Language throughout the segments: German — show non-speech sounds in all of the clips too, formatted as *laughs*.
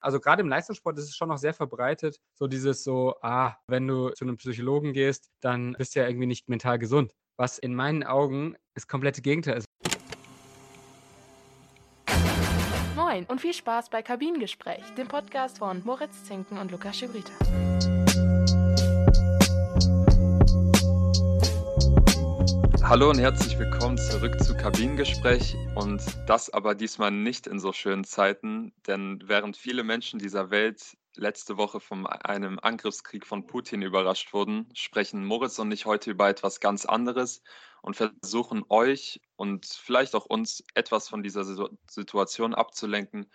Also gerade im Leistungssport ist es schon noch sehr verbreitet, so dieses so, ah, wenn du zu einem Psychologen gehst, dann bist du ja irgendwie nicht mental gesund. Was in meinen Augen das komplette Gegenteil ist. Moin und viel Spaß bei Kabinengespräch, dem Podcast von Moritz Zinken und Lukas Schibrita. Hallo und herzlich willkommen zurück zu Kabinengespräch und das aber diesmal nicht in so schönen Zeiten, denn während viele Menschen dieser Welt letzte Woche von einem Angriffskrieg von Putin überrascht wurden, sprechen Moritz und ich heute über etwas ganz anderes und versuchen euch und vielleicht auch uns etwas von dieser Situation abzulenken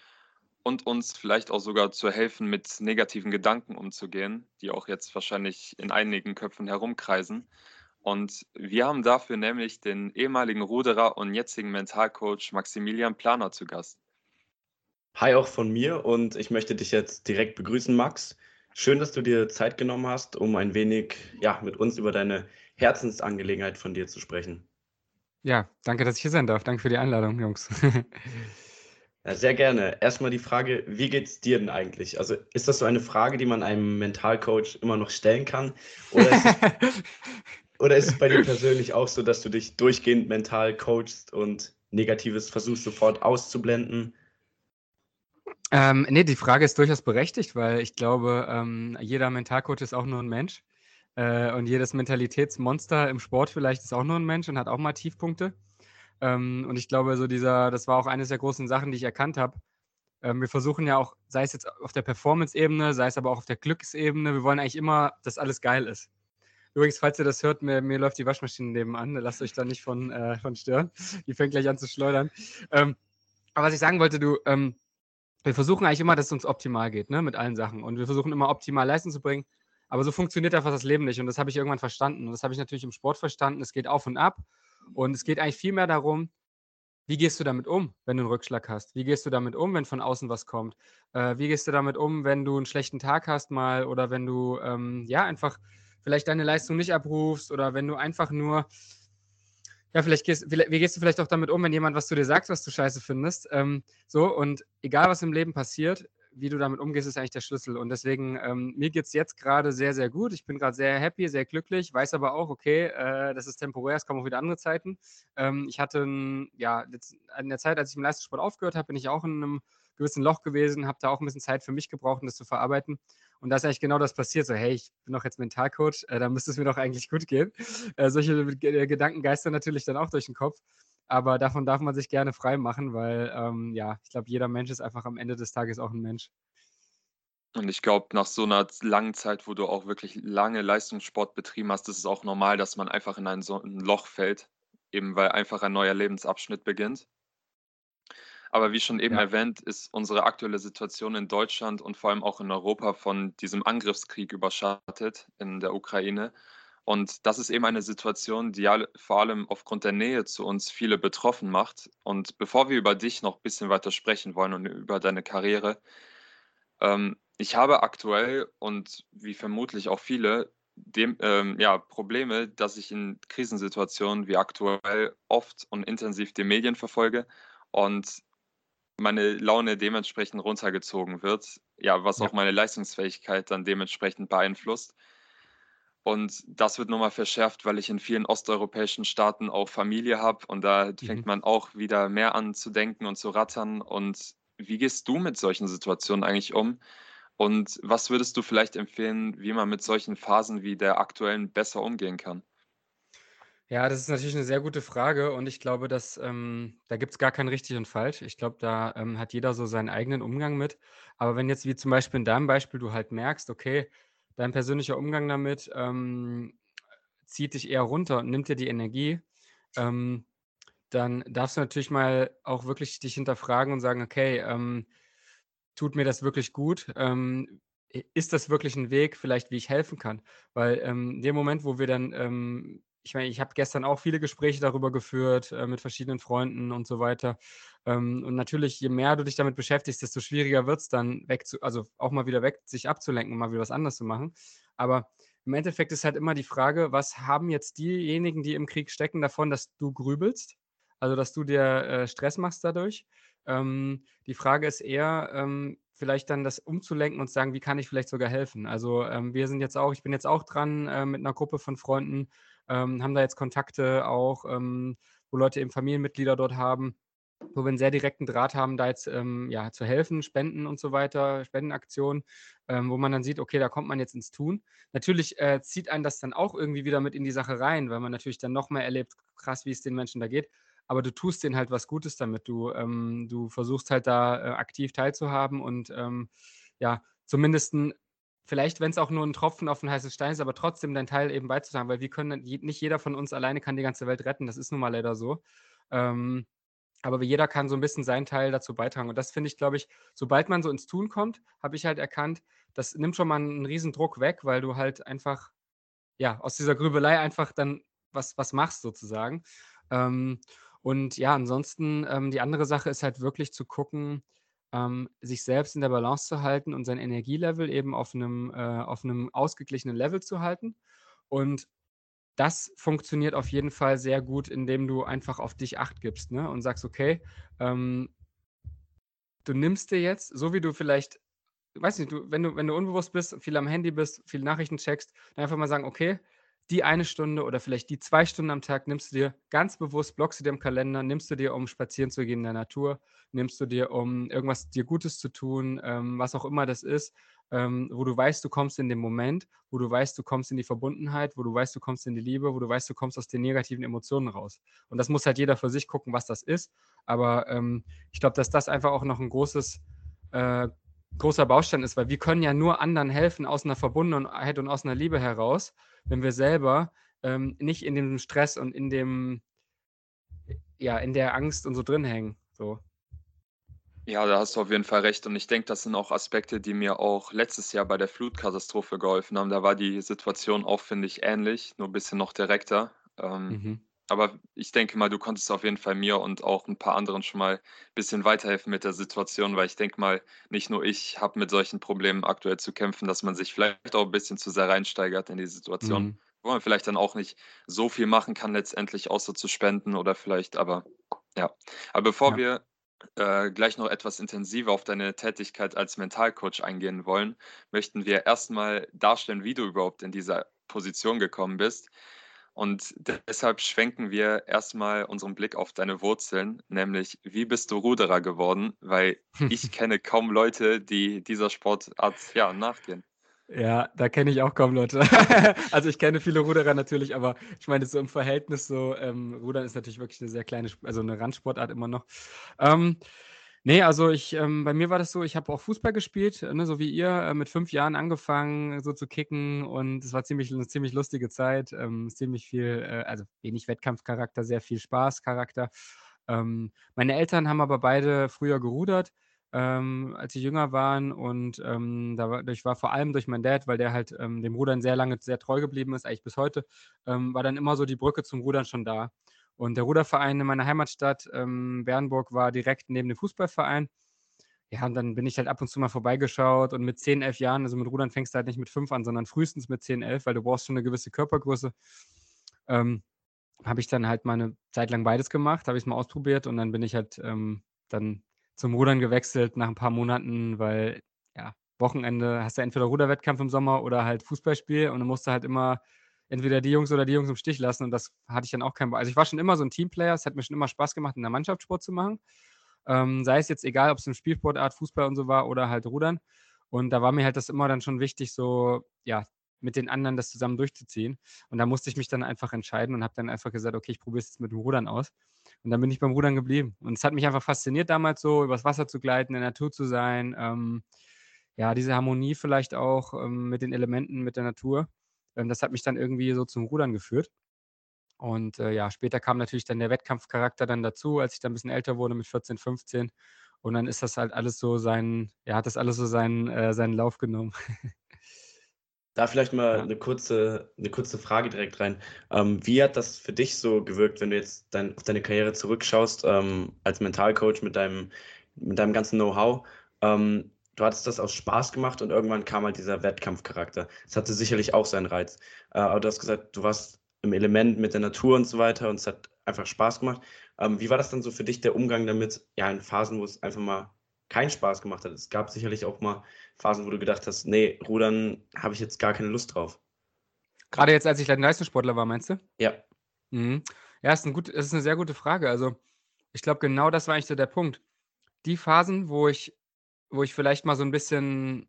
und uns vielleicht auch sogar zu helfen, mit negativen Gedanken umzugehen, die auch jetzt wahrscheinlich in einigen Köpfen herumkreisen. Und wir haben dafür nämlich den ehemaligen Ruderer und jetzigen Mentalcoach Maximilian Planer zu Gast. Hi auch von mir und ich möchte dich jetzt direkt begrüßen, Max. Schön, dass du dir Zeit genommen hast, um ein wenig ja, mit uns über deine Herzensangelegenheit von dir zu sprechen. Ja, danke, dass ich hier sein darf. Danke für die Einladung, Jungs. *laughs* ja, sehr gerne. Erstmal die Frage, wie geht es dir denn eigentlich? Also ist das so eine Frage, die man einem Mentalcoach immer noch stellen kann? Oder ist es, *laughs* Oder ist es bei dir persönlich auch so, dass du dich durchgehend mental coachst und Negatives versuchst sofort auszublenden? Ähm, nee, die Frage ist durchaus berechtigt, weil ich glaube, ähm, jeder Mentalcoach ist auch nur ein Mensch. Äh, und jedes Mentalitätsmonster im Sport vielleicht ist auch nur ein Mensch und hat auch mal Tiefpunkte. Ähm, und ich glaube, so dieser, das war auch eines der großen Sachen, die ich erkannt habe. Ähm, wir versuchen ja auch, sei es jetzt auf der Performance-Ebene, sei es aber auch auf der Glücksebene, wir wollen eigentlich immer, dass alles geil ist. Übrigens, falls ihr das hört, mir, mir läuft die Waschmaschine nebenan. Lasst euch da nicht von, äh, von stören. Die fängt gleich an zu schleudern. Ähm, aber was ich sagen wollte, du, ähm, wir versuchen eigentlich immer, dass es uns optimal geht, ne, mit allen Sachen. Und wir versuchen immer optimal Leistung zu bringen. Aber so funktioniert einfach das Leben nicht. Und das habe ich irgendwann verstanden. Und das habe ich natürlich im Sport verstanden. Es geht auf und ab. Und es geht eigentlich viel mehr darum, wie gehst du damit um, wenn du einen Rückschlag hast? Wie gehst du damit um, wenn von außen was kommt? Äh, wie gehst du damit um, wenn du einen schlechten Tag hast mal oder wenn du ähm, ja einfach vielleicht deine Leistung nicht abrufst oder wenn du einfach nur, ja, vielleicht gehst, wie gehst du vielleicht auch damit um, wenn jemand was zu dir sagt, was du scheiße findest. Ähm, so, und egal was im Leben passiert, wie du damit umgehst, ist eigentlich der Schlüssel. Und deswegen, ähm, mir geht es jetzt gerade sehr, sehr gut. Ich bin gerade sehr happy, sehr glücklich, weiß aber auch, okay, äh, das ist temporär, es kommen auch wieder andere Zeiten. Ähm, ich hatte, ja, in der Zeit, als ich im Leistungssport aufgehört habe, bin ich auch in einem gewissen Loch gewesen, habe da auch ein bisschen Zeit für mich gebraucht, um das zu verarbeiten. Und da ist eigentlich genau das passiert. So, hey, ich bin doch jetzt Mentalcoach, äh, da müsste es mir doch eigentlich gut gehen. *laughs* Äh, solche Gedanken geistern natürlich dann auch durch den Kopf. Aber davon darf man sich gerne frei machen, weil ähm, ja, ich glaube, jeder Mensch ist einfach am Ende des Tages auch ein Mensch. Und ich glaube, nach so einer langen Zeit, wo du auch wirklich lange Leistungssport betrieben hast, ist es auch normal, dass man einfach in ein, so ein Loch fällt, eben weil einfach ein neuer Lebensabschnitt beginnt. Aber wie schon eben Ja. erwähnt, ist unsere aktuelle Situation in Deutschland und vor allem auch in Europa von diesem Angriffskrieg überschattet in der Ukraine. Und das ist eben eine Situation, die vor allem aufgrund der Nähe zu uns viele betroffen macht. Und bevor wir über dich noch ein bisschen weiter sprechen wollen und über deine Karriere, ähm, ich habe aktuell und wie vermutlich auch viele dem, ähm, ja, Probleme, dass ich in Krisensituationen wie aktuell oft und intensiv die Medien verfolge und meine Laune dementsprechend runtergezogen wird, ja, was Ja. auch meine Leistungsfähigkeit dann dementsprechend beeinflusst. Und das wird nochmal verschärft, weil ich in vielen osteuropäischen Staaten auch Familie habe und da fängt Mhm. man auch wieder mehr an zu denken und zu rattern. Und wie gehst du mit solchen Situationen eigentlich um? Und was würdest du vielleicht empfehlen, wie man mit solchen Phasen wie der aktuellen besser umgehen kann? Ja, das ist natürlich eine sehr gute Frage und ich glaube, dass, ähm da es gar kein richtig und falsch. Ich glaube, da, ähm, hat jeder so seinen eigenen Umgang mit. Aber wenn jetzt wie zum Beispiel in deinem Beispiel du halt merkst, okay, dein persönlicher Umgang damit, ähm, zieht dich eher runter und nimmt dir die Energie, ähm, dann darfst du natürlich mal auch wirklich dich hinterfragen und sagen: „Okay, ähm, tut mir das wirklich gut? Ähm, ist das wirklich ein Weg vielleicht, wie ich helfen kann?“ Weil, in dem Moment, wo wir dann, ich meine, ich habe gestern auch viele Gespräche darüber geführt äh, mit verschiedenen Freunden und so weiter. Ähm, und natürlich, je mehr du dich damit beschäftigst, desto schwieriger wird es dann weg zu, also auch mal wieder weg, sich abzulenken und mal wieder was anderes zu machen. Aber im Endeffekt ist halt immer die Frage, was haben jetzt diejenigen, die im Krieg stecken, davon, dass du grübelst? Also, dass du dir äh, Stress machst dadurch? Ähm, die Frage ist eher, ähm, vielleicht dann das umzulenken und sagen, wie kann ich vielleicht sogar helfen? Also ähm, wir sind jetzt auch, ich bin jetzt auch dran äh, mit einer Gruppe von Freunden, ähm, haben da jetzt Kontakte auch, ähm, wo Leute eben Familienmitglieder dort haben, wo wir einen sehr direkten Draht haben, da jetzt ähm, ja, zu helfen, Spenden und so weiter, Spendenaktionen, ähm, wo man dann sieht, okay, da kommt man jetzt ins Tun. Natürlich äh, zieht einen das dann auch irgendwie wieder mit in die Sache rein, weil man natürlich dann noch mehr erlebt, krass, wie es den Menschen da geht. Aber du tust denen halt was Gutes damit. Du, ähm, du versuchst halt da äh, aktiv teilzuhaben und ähm, ja, zumindest vielleicht, wenn es auch nur ein Tropfen auf ein heißes Stein ist, aber trotzdem deinen Teil eben beizutragen, weil wir können, nicht jeder von uns alleine kann die ganze Welt retten, das ist nun mal leider so. Ähm, aber jeder kann so ein bisschen seinen Teil dazu beitragen. Und das finde ich, glaube ich, sobald man so ins Tun kommt, habe ich halt erkannt, das nimmt schon mal einen riesen Druck weg, weil du halt einfach, ja, aus dieser Grübelei einfach dann was, was machst sozusagen. Ähm, und ja, ansonsten, ähm, die andere Sache ist halt wirklich zu gucken, ähm, sich selbst in der Balance zu halten und sein Energielevel eben auf einem, äh, auf einem ausgeglichenen Level zu halten. Und das funktioniert auf jeden Fall sehr gut, indem du einfach auf dich Acht gibst ne? und sagst, okay, ähm, du nimmst dir jetzt, so wie du vielleicht, weiß nicht, du, wenn, du, wenn du unbewusst bist, viel am Handy bist, viel Nachrichten checkst, dann einfach mal sagen, okay, die eine Stunde oder vielleicht die zwei Stunden am Tag nimmst du dir ganz bewusst, blockst du dir im Kalender, nimmst du dir, um spazieren zu gehen in der Natur, nimmst du dir, um irgendwas dir Gutes zu tun, ähm, was auch immer das ist, ähm, wo du weißt, du kommst in den Moment, wo du weißt, du kommst in die Verbundenheit, wo du weißt, du kommst in die Liebe, wo du weißt, du kommst aus den negativen Emotionen raus. Und das muss halt jeder für sich gucken, was das ist. Aber ähm, ich glaube, dass das einfach auch noch ein großes, äh, großer Baustein ist, weil wir können ja nur anderen helfen aus einer Verbundenheit und aus einer Liebe heraus, wenn wir selber ähm, nicht in dem Stress und in dem, ja, in der Angst und so drin hängen. So. Ja, da hast du auf jeden Fall recht. Und ich denke, das sind auch Aspekte, die mir auch letztes Jahr bei der Flutkatastrophe geholfen haben. Da war die Situation auch, finde ich, ähnlich, nur ein bisschen noch direkter. Ähm, mhm. Aber ich denke mal, du konntest auf jeden Fall mir und auch ein paar anderen schon mal ein bisschen weiterhelfen mit der Situation, weil ich denke mal, nicht nur ich habe mit solchen Problemen aktuell zu kämpfen, dass man sich vielleicht auch ein bisschen zu sehr reinsteigert in die Situation, mhm. wo man vielleicht dann auch nicht so viel machen kann, letztendlich außer zu spenden oder vielleicht, aber ja. Aber bevor ja. wir äh, gleich noch etwas intensiver auf deine Tätigkeit als Mentalcoach eingehen wollen, möchten wir erstmal darstellen, wie du überhaupt in dieser Position gekommen bist. Und deshalb schwenken wir erstmal unseren Blick auf deine Wurzeln, nämlich wie bist du Ruderer geworden? Weil ich *laughs* kenne kaum Leute, die dieser Sportart ja, nachgehen. Ja, da kenne ich auch kaum Leute. *laughs* also ich kenne viele Ruderer natürlich, aber ich meine, so im Verhältnis so, ähm, Rudern ist natürlich wirklich eine sehr kleine, also eine Randsportart immer noch. Ähm, nee, also ich, ähm, bei mir war das so, ich habe auch Fußball gespielt, ne, so wie ihr, äh, mit fünf Jahren angefangen, so zu kicken und es war ziemlich, eine ziemlich lustige Zeit, ähm, ziemlich viel, äh, also wenig Wettkampfcharakter, sehr viel Spaßcharakter. Ähm, meine Eltern haben aber beide früher gerudert ähm, als sie jünger waren. Und ähm, dadurch war vor allem durch meinen Dad, weil der halt ähm, dem Rudern sehr lange sehr treu geblieben ist, eigentlich bis heute, ähm, war dann immer so die Brücke zum Rudern schon da. Und der Ruderverein in meiner Heimatstadt ähm, Bernburg war direkt neben dem Fußballverein. Ja, und dann bin ich halt ab und zu mal vorbeigeschaut und mit 10, 11 Jahren, also mit Rudern fängst du halt nicht mit 5 an, sondern frühestens mit 10, 11, weil du brauchst schon eine gewisse Körpergröße. Ähm, habe ich dann halt mal eine Zeit lang beides gemacht, habe ich es mal ausprobiert und dann bin ich halt ähm, dann zum Rudern gewechselt nach ein paar Monaten, weil ja, Wochenende hast du entweder Ruderwettkampf im Sommer oder halt Fußballspiel und dann musst du halt immer entweder die Jungs oder die Jungs im Stich lassen und das hatte ich dann auch keinen Bock. Also ich war schon immer so ein Teamplayer, es hat mir schon immer Spaß gemacht, in der Mannschaftssport zu machen. Ähm, sei es jetzt egal, ob es eine Spielsportart, Fußball und so war oder halt Rudern. Und da war mir halt das immer dann schon wichtig, so, ja, mit den anderen das zusammen durchzuziehen. Und da musste ich mich dann einfach entscheiden und habe dann einfach gesagt, okay, ich probiere es jetzt mit dem Rudern aus. Und dann bin ich beim Rudern geblieben. Und es hat mich einfach fasziniert damals so, übers Wasser zu gleiten, in der Natur zu sein. Ähm, ja, diese Harmonie vielleicht auch ähm, mit den Elementen, mit der Natur. Ähm, das hat mich dann irgendwie so zum Rudern geführt. Und äh, ja, später kam natürlich dann der Wettkampfcharakter dann dazu, als ich dann ein bisschen älter wurde mit 14, 15. Und dann ist das halt alles so sein, ja, hat das alles so seinen, äh, seinen Lauf genommen. *laughs* Da vielleicht mal ja. eine, kurze, eine kurze Frage direkt rein. Ähm, wie hat das für dich so gewirkt, wenn du jetzt dein, auf deine Karriere zurückschaust ähm, als Mentalcoach mit deinem, mit deinem ganzen Know-how? Ähm, du hattest das aus Spaß gemacht und irgendwann kam halt dieser Wettkampfcharakter. Das hatte sicherlich auch seinen Reiz. Äh, aber du hast gesagt, du warst im Element mit der Natur und so weiter und es hat einfach Spaß gemacht. Ähm, wie war das dann so für dich, der Umgang damit, ja, in Phasen, wo es einfach mal keinen Spaß gemacht hat. Es gab sicherlich auch mal Phasen, wo du gedacht hast, nee, Rudern habe ich jetzt gar keine Lust drauf. Gerade jetzt, als ich Leistungssportler war, meinst du? Ja. Mhm. Ja, ist, ein gut, ist eine sehr gute Frage. Also, ich glaube, genau das war eigentlich so der Punkt. Die Phasen, wo ich, wo ich vielleicht mal so ein bisschen,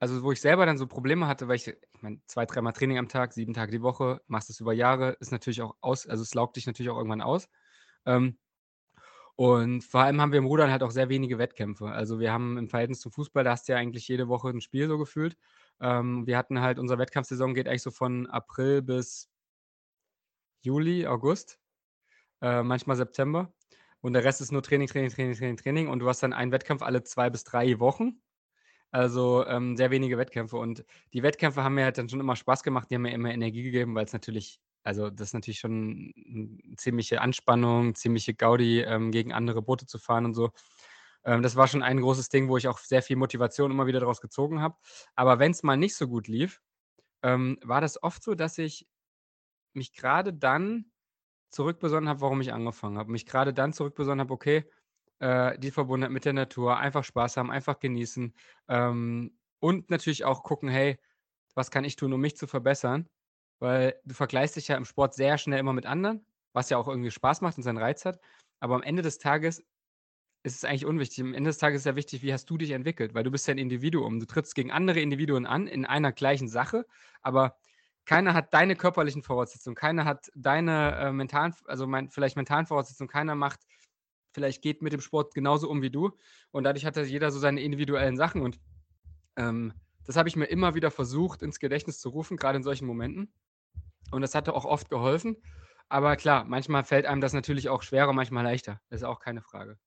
also wo ich selber dann so Probleme hatte, weil ich, ich meine, zwei, dreimal Training am Tag, sieben Tage die Woche, machst es über Jahre, ist natürlich auch aus, also es laugt dich natürlich auch irgendwann aus. Ähm, und vor allem haben wir im Rudern halt auch sehr wenige Wettkämpfe. Also wir haben im Verhältnis zum Fußball, da hast du ja eigentlich jede Woche ein Spiel so gefühlt. Ähm, wir hatten halt, unsere Wettkampfsaison geht eigentlich so von April bis Juli, August, äh, manchmal September. Und der Rest ist nur Training, Training, Training, Training, Training. Und du hast dann einen Wettkampf alle zwei bis drei Wochen. Also ähm, sehr wenige Wettkämpfe. Und die Wettkämpfe haben mir halt dann schon immer Spaß gemacht. Die haben mir immer Energie gegeben, weil es natürlich also das ist natürlich schon eine ziemliche Anspannung, ziemliche Gaudi, ähm, gegen andere Boote zu fahren und so. Ähm, das war schon ein großes Ding, wo ich auch sehr viel Motivation immer wieder daraus gezogen habe. Aber wenn es mal nicht so gut lief, ähm, war das oft so, dass ich mich gerade dann zurückbesonnen habe, warum ich angefangen habe. Mich gerade dann zurückbesonnen habe, okay, äh, die Verbundenheit mit der Natur, einfach Spaß haben, einfach genießen ähm, und natürlich auch gucken, hey, was kann ich tun, um mich zu verbessern? weil du vergleichst dich ja im Sport sehr schnell immer mit anderen, was ja auch irgendwie Spaß macht und seinen Reiz hat. Aber am Ende des Tages ist es eigentlich unwichtig. Am Ende des Tages ist ja wichtig, wie hast du dich entwickelt, weil du bist ja ein Individuum. Du trittst gegen andere Individuen an in einer gleichen Sache, aber keiner hat deine körperlichen Voraussetzungen, keiner hat deine äh, mentalen, also mein, vielleicht mentalen Voraussetzungen, keiner macht, vielleicht geht mit dem Sport genauso um wie du. Und dadurch hat jeder so seine individuellen Sachen und ähm, das habe ich mir immer wieder versucht, ins Gedächtnis zu rufen, gerade in solchen Momenten. Und das hatte auch oft geholfen. Aber klar, manchmal fällt einem das natürlich auch schwerer, manchmal leichter. Das ist auch keine Frage.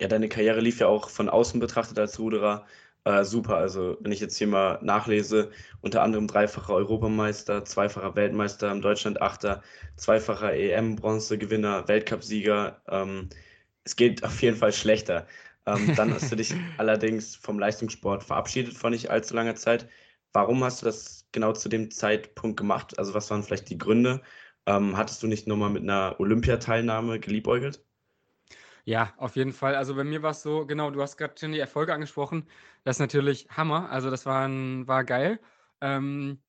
Ja, deine Karriere lief ja auch von außen betrachtet als Ruderer äh, super. Also, wenn ich jetzt hier mal nachlese, unter anderem dreifacher Europameister, zweifacher Weltmeister im Deutschland-Achter, zweifacher EM-Bronzegewinner, Weltcupsieger. Ähm, es geht auf jeden Fall schlechter. Ähm, dann hast du dich *laughs* allerdings vom Leistungssport verabschiedet vor nicht allzu langer Zeit. Warum hast du das genau zu dem Zeitpunkt gemacht? Also was waren vielleicht die Gründe? Ähm, hattest du nicht nochmal mit einer Olympiateilnahme geliebäugelt? Ja, auf jeden Fall. Also bei mir war es so, genau, du hast gerade schon die Erfolge angesprochen. Das ist natürlich Hammer. Also das war, ein, war geil. Ähm,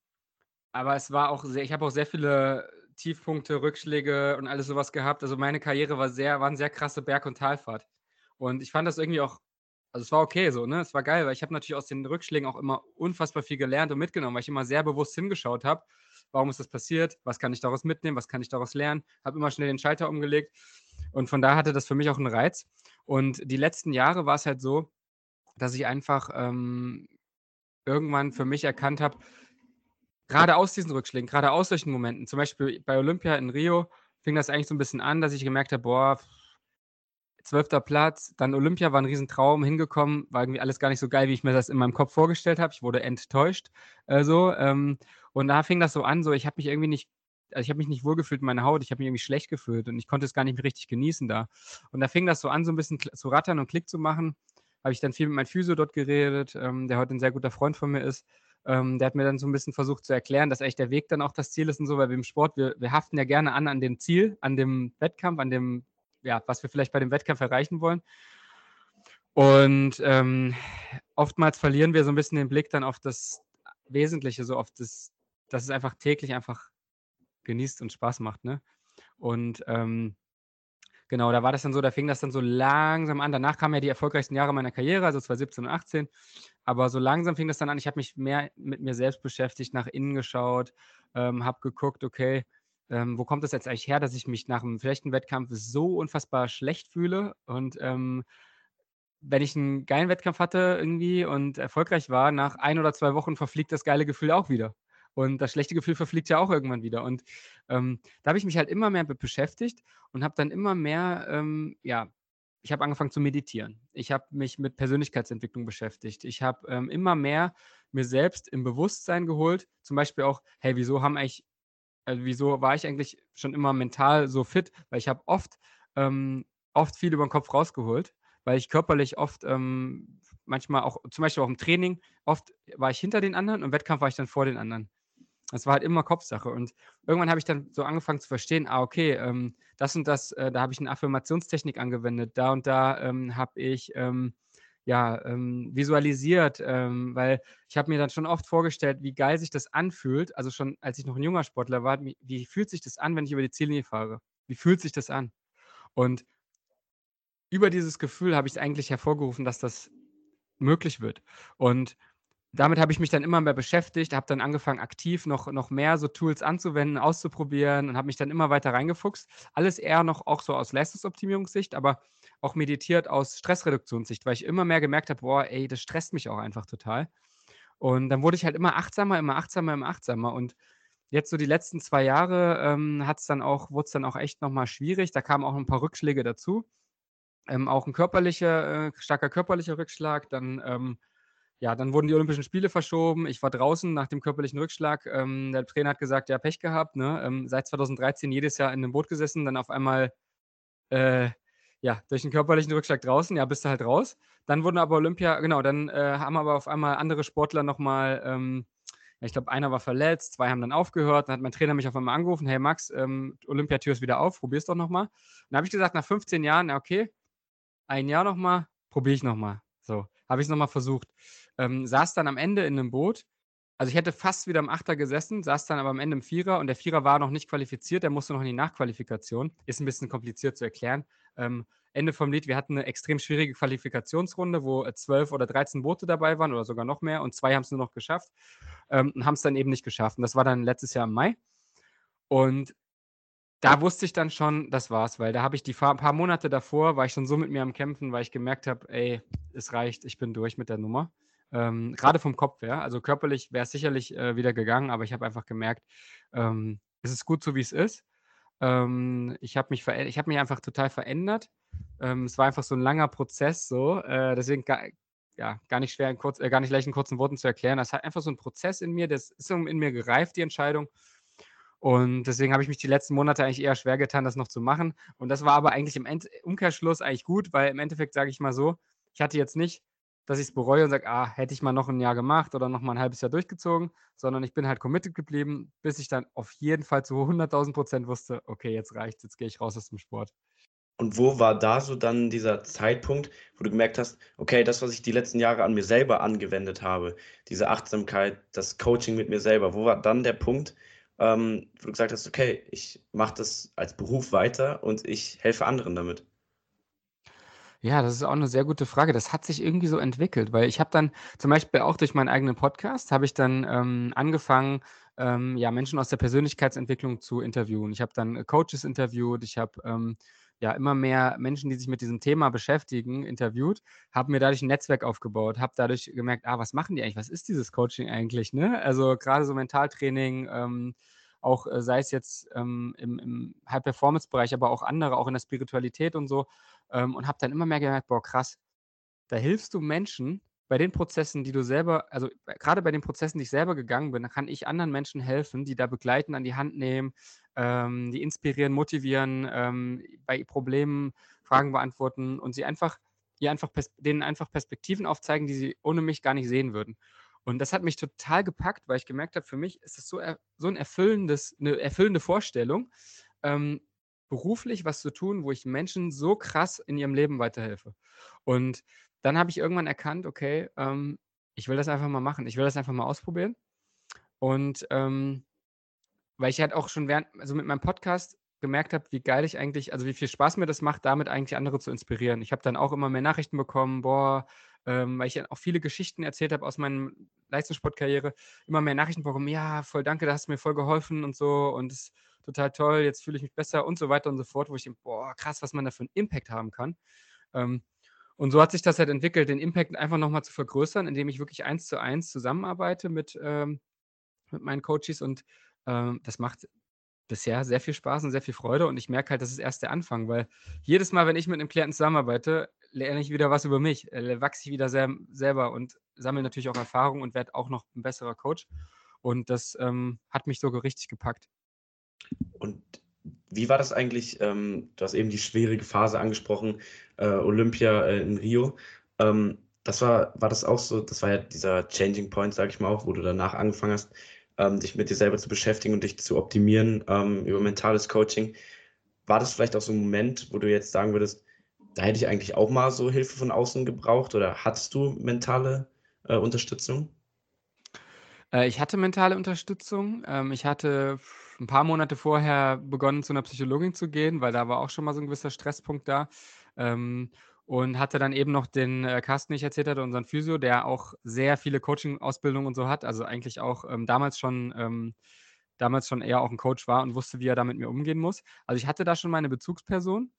aber es war auch sehr, ich habe auch sehr viele Tiefpunkte, Rückschläge und alles sowas gehabt. Also meine Karriere war sehr, war eine sehr krasse Berg- und Talfahrt. Und ich fand das irgendwie auch also es war okay so, ne? Es war geil, weil ich habe natürlich aus den Rückschlägen auch immer unfassbar viel gelernt und mitgenommen, weil ich immer sehr bewusst hingeschaut habe, warum ist das passiert, was kann ich daraus mitnehmen, was kann ich daraus lernen, habe immer schnell den Schalter umgelegt und von da hatte das für mich auch einen Reiz. Und die letzten Jahre war es halt so, dass ich einfach ähm, irgendwann für mich erkannt habe, gerade aus diesen Rückschlägen, gerade aus solchen Momenten, zum Beispiel bei Olympia in Rio, fing das eigentlich so ein bisschen an, dass ich gemerkt habe, boah, zwölfter Platz, dann Olympia war ein Riesentraum, hingekommen, war irgendwie alles gar nicht so geil, wie ich mir das in meinem Kopf vorgestellt habe. Ich wurde enttäuscht. Äh, so, ähm, und da fing das so an, so ich habe mich irgendwie nicht, also ich habe mich nicht wohlgefühlt in meiner Haut, ich habe mich irgendwie schlecht gefühlt und ich konnte es gar nicht mehr richtig genießen da. Und da fing das so an, so ein bisschen zu rattern und Klick zu machen. Habe ich dann viel mit meinem Physio dort geredet, ähm, der heute ein sehr guter Freund von mir ist. Ähm, der hat mir dann so ein bisschen versucht zu erklären, dass echt der Weg dann auch das Ziel ist und so, weil wir im Sport, wir, wir haften ja gerne an an dem Ziel, an dem Wettkampf, an dem ja, was wir vielleicht bei dem Wettkampf erreichen wollen. Und ähm, oftmals verlieren wir so ein bisschen den Blick dann auf das Wesentliche, so auf das, dass es einfach täglich einfach genießt und Spaß macht. Ne? Und ähm, genau, da war das dann so, da fing das dann so langsam an. Danach kamen ja die erfolgreichsten Jahre meiner Karriere, also 2017 und 18. Aber so langsam fing das dann an. Ich habe mich mehr mit mir selbst beschäftigt, nach innen geschaut, ähm, habe geguckt, okay, ähm, wo kommt das jetzt eigentlich her, dass ich mich nach einem schlechten Wettkampf so unfassbar schlecht fühle und ähm, wenn ich einen geilen Wettkampf hatte irgendwie und erfolgreich war, nach ein oder zwei Wochen verfliegt das geile Gefühl auch wieder. Und das schlechte Gefühl verfliegt ja auch irgendwann wieder. Und ähm, da habe ich mich halt immer mehr beschäftigt und habe dann immer mehr, ähm, ja, ich habe angefangen zu meditieren. Ich habe mich mit Persönlichkeitsentwicklung beschäftigt. Ich habe ähm, immer mehr mir selbst im Bewusstsein geholt. Zum Beispiel auch, hey, wieso haben eigentlich also wieso war ich eigentlich schon immer mental so fit? Weil ich habe oft, ähm, oft viel über den Kopf rausgeholt, weil ich körperlich oft ähm, manchmal auch, zum Beispiel auch im Training, oft war ich hinter den anderen und im Wettkampf war ich dann vor den anderen. Das war halt immer Kopfsache. Und irgendwann habe ich dann so angefangen zu verstehen, ah, okay, ähm, das und das, äh, da habe ich eine Affirmationstechnik angewendet, da und da ähm, habe ich ähm, ja, ähm, visualisiert, ähm, weil ich habe mir dann schon oft vorgestellt, wie geil sich das anfühlt, also schon als ich noch ein junger Sportler war, wie, fühlt sich das an, wenn ich über die Ziellinie fahre? Wie fühlt sich das an? Und über dieses Gefühl habe ich eigentlich hervorgerufen, dass das möglich wird. Und damit habe ich mich dann immer mehr beschäftigt, habe dann angefangen, aktiv noch, noch mehr so Tools anzuwenden, auszuprobieren und habe mich dann immer weiter reingefuchst. Alles eher noch auch so aus Leistungsoptimierungssicht, aber auch meditiert aus Stressreduktionssicht, weil ich immer mehr gemerkt habe, boah, ey, das stresst mich auch einfach total. Und dann wurde ich halt immer achtsamer, immer achtsamer, immer achtsamer. Und jetzt so die letzten zwei Jahre ähm, hat's dann auch, wurde es dann auch echt nochmal schwierig. Da kamen auch ein paar Rückschläge dazu. Ähm, auch ein körperlicher, äh, starker körperlicher Rückschlag. Dann ähm, ja, dann wurden die Olympischen Spiele verschoben. Ich war draußen nach dem körperlichen Rückschlag. Ähm, der Trainer hat gesagt, ja, Pech gehabt. Ne? Ähm, seit 2013 jedes Jahr in einem Boot gesessen, dann auf einmal äh, ja, durch einen körperlichen Rückschlag draußen, ja, bist du halt raus. Dann wurden aber Olympia, genau, dann äh, haben aber auf einmal andere Sportler nochmal, ähm, ich glaube, einer war verletzt, zwei haben dann aufgehört. Dann hat mein Trainer mich auf einmal angerufen, hey Max, ähm, Olympiatür ist wieder auf, probier's doch nochmal. Dann habe ich gesagt, nach 15 Jahren, ja, okay, ein Jahr nochmal, probiere ich nochmal. So, habe ich es nochmal versucht ähm, saß dann am Ende in einem Boot. Also ich hätte fast wieder im Achter gesessen, saß dann aber am Ende im Vierer und der Vierer war noch nicht qualifiziert, der musste noch in die Nachqualifikation. Ist ein bisschen kompliziert zu erklären. Ähm, Ende vom Lied, wir hatten eine extrem schwierige Qualifikationsrunde, wo äh, zwölf oder 13 Boote dabei waren oder sogar noch mehr und zwei haben es nur noch geschafft ähm, und haben es dann eben nicht geschafft. Und das war dann letztes Jahr im Mai. Und da wusste ich dann schon, das war's, weil da habe ich die paar Monate davor, war ich schon so mit mir am Kämpfen, weil ich gemerkt habe, ey, es reicht, ich bin durch mit der Nummer. Ähm, Gerade vom Kopf her. Also körperlich wäre es sicherlich äh, wieder gegangen, aber ich habe einfach gemerkt, ähm, es ist gut so, wie es ist. Ähm, ich habe mich, hab mich einfach total verändert. Ähm, es war einfach so ein langer Prozess, so. Äh, deswegen gar, ja, gar nicht schwer, in kurz, äh, gar nicht leicht in kurzen Worten zu erklären. Das hat einfach so ein Prozess in mir, das ist in mir gereift, die Entscheidung. Und deswegen habe ich mich die letzten Monate eigentlich eher schwer getan, das noch zu machen. Und das war aber eigentlich im End Umkehrschluss eigentlich gut, weil im Endeffekt sage ich mal so, ich hatte jetzt nicht dass ich es bereue und sage, ah, hätte ich mal noch ein Jahr gemacht oder noch mal ein halbes Jahr durchgezogen, sondern ich bin halt committed geblieben, bis ich dann auf jeden Fall zu 100.000 Prozent wusste, okay, jetzt reicht's, jetzt gehe ich raus aus dem Sport. Und wo war da so dann dieser Zeitpunkt, wo du gemerkt hast, okay, das, was ich die letzten Jahre an mir selber angewendet habe, diese Achtsamkeit, das Coaching mit mir selber, wo war dann der Punkt, ähm, wo du gesagt hast, okay, ich mache das als Beruf weiter und ich helfe anderen damit? Ja, das ist auch eine sehr gute Frage. Das hat sich irgendwie so entwickelt, weil ich habe dann zum Beispiel auch durch meinen eigenen Podcast habe ich dann ähm, angefangen, ähm, ja, Menschen aus der Persönlichkeitsentwicklung zu interviewen. Ich habe dann äh, Coaches interviewt, ich habe ähm, ja immer mehr Menschen, die sich mit diesem Thema beschäftigen, interviewt, habe mir dadurch ein Netzwerk aufgebaut, habe dadurch gemerkt, ah, was machen die eigentlich? Was ist dieses Coaching eigentlich? Ne? Also gerade so Mentaltraining, ähm, auch äh, sei es jetzt ähm, im, im High-Performance-Bereich, aber auch andere, auch in der Spiritualität und so. Ähm, und habe dann immer mehr gemerkt, boah, krass, da hilfst du Menschen bei den Prozessen, die du selber, also gerade bei den Prozessen, die ich selber gegangen bin, da kann ich anderen Menschen helfen, die da begleiten, an die Hand nehmen, ähm, die inspirieren, motivieren, ähm, bei Problemen Fragen beantworten und sie einfach, ihr einfach denen einfach Perspektiven aufzeigen, die sie ohne mich gar nicht sehen würden. Und das hat mich total gepackt, weil ich gemerkt habe, für mich ist es so, so ein erfüllendes, eine erfüllende Vorstellung, ähm, beruflich was zu tun, wo ich Menschen so krass in ihrem Leben weiterhelfe. Und dann habe ich irgendwann erkannt, okay, ähm, ich will das einfach mal machen. Ich will das einfach mal ausprobieren. Und ähm, weil ich halt auch schon während, also mit meinem Podcast gemerkt habe, wie geil ich eigentlich, also wie viel Spaß mir das macht, damit eigentlich andere zu inspirieren. Ich habe dann auch immer mehr Nachrichten bekommen, boah, ähm, weil ich ja auch viele Geschichten erzählt habe aus meiner Leistungssportkarriere, immer mehr Nachrichten bekommen, ja, voll danke, da hast du mir voll geholfen und so und es ist total toll, jetzt fühle ich mich besser und so weiter und so fort, wo ich denke, boah, krass, was man da für einen Impact haben kann. Ähm, und so hat sich das halt entwickelt, den Impact einfach nochmal zu vergrößern, indem ich wirklich eins zu eins zusammenarbeite mit, ähm, mit meinen Coaches und ähm, das macht bisher sehr viel Spaß und sehr viel Freude und ich merke halt, das ist erst der Anfang, weil jedes Mal, wenn ich mit einem Klienten zusammenarbeite, lerne ich wieder was über mich, äh, wachse ich wieder sehr, selber und sammle natürlich auch Erfahrung und werde auch noch ein besserer Coach. Und das ähm, hat mich so richtig gepackt. Und wie war das eigentlich? Ähm, du hast eben die schwierige Phase angesprochen, äh, Olympia äh, in Rio. Ähm, das war, war das auch so, das war ja dieser Changing Point, sag ich mal auch, wo du danach angefangen hast, ähm, dich mit dir selber zu beschäftigen und dich zu optimieren ähm, über mentales Coaching. War das vielleicht auch so ein Moment, wo du jetzt sagen würdest, da hätte ich eigentlich auch mal so Hilfe von außen gebraucht oder hattest du mentale äh, Unterstützung? Äh, ich hatte mentale Unterstützung. Ähm, ich hatte ein paar Monate vorher begonnen, zu einer Psychologin zu gehen, weil da war auch schon mal so ein gewisser Stresspunkt da. Ähm, und hatte dann eben noch den äh, Carsten, den ich erzählt hatte, unseren Physio, der auch sehr viele Coaching-Ausbildungen und so hat. Also eigentlich auch ähm, damals schon ähm, damals schon eher auch ein Coach war und wusste, wie er da mit mir umgehen muss. Also ich hatte da schon meine Bezugsperson.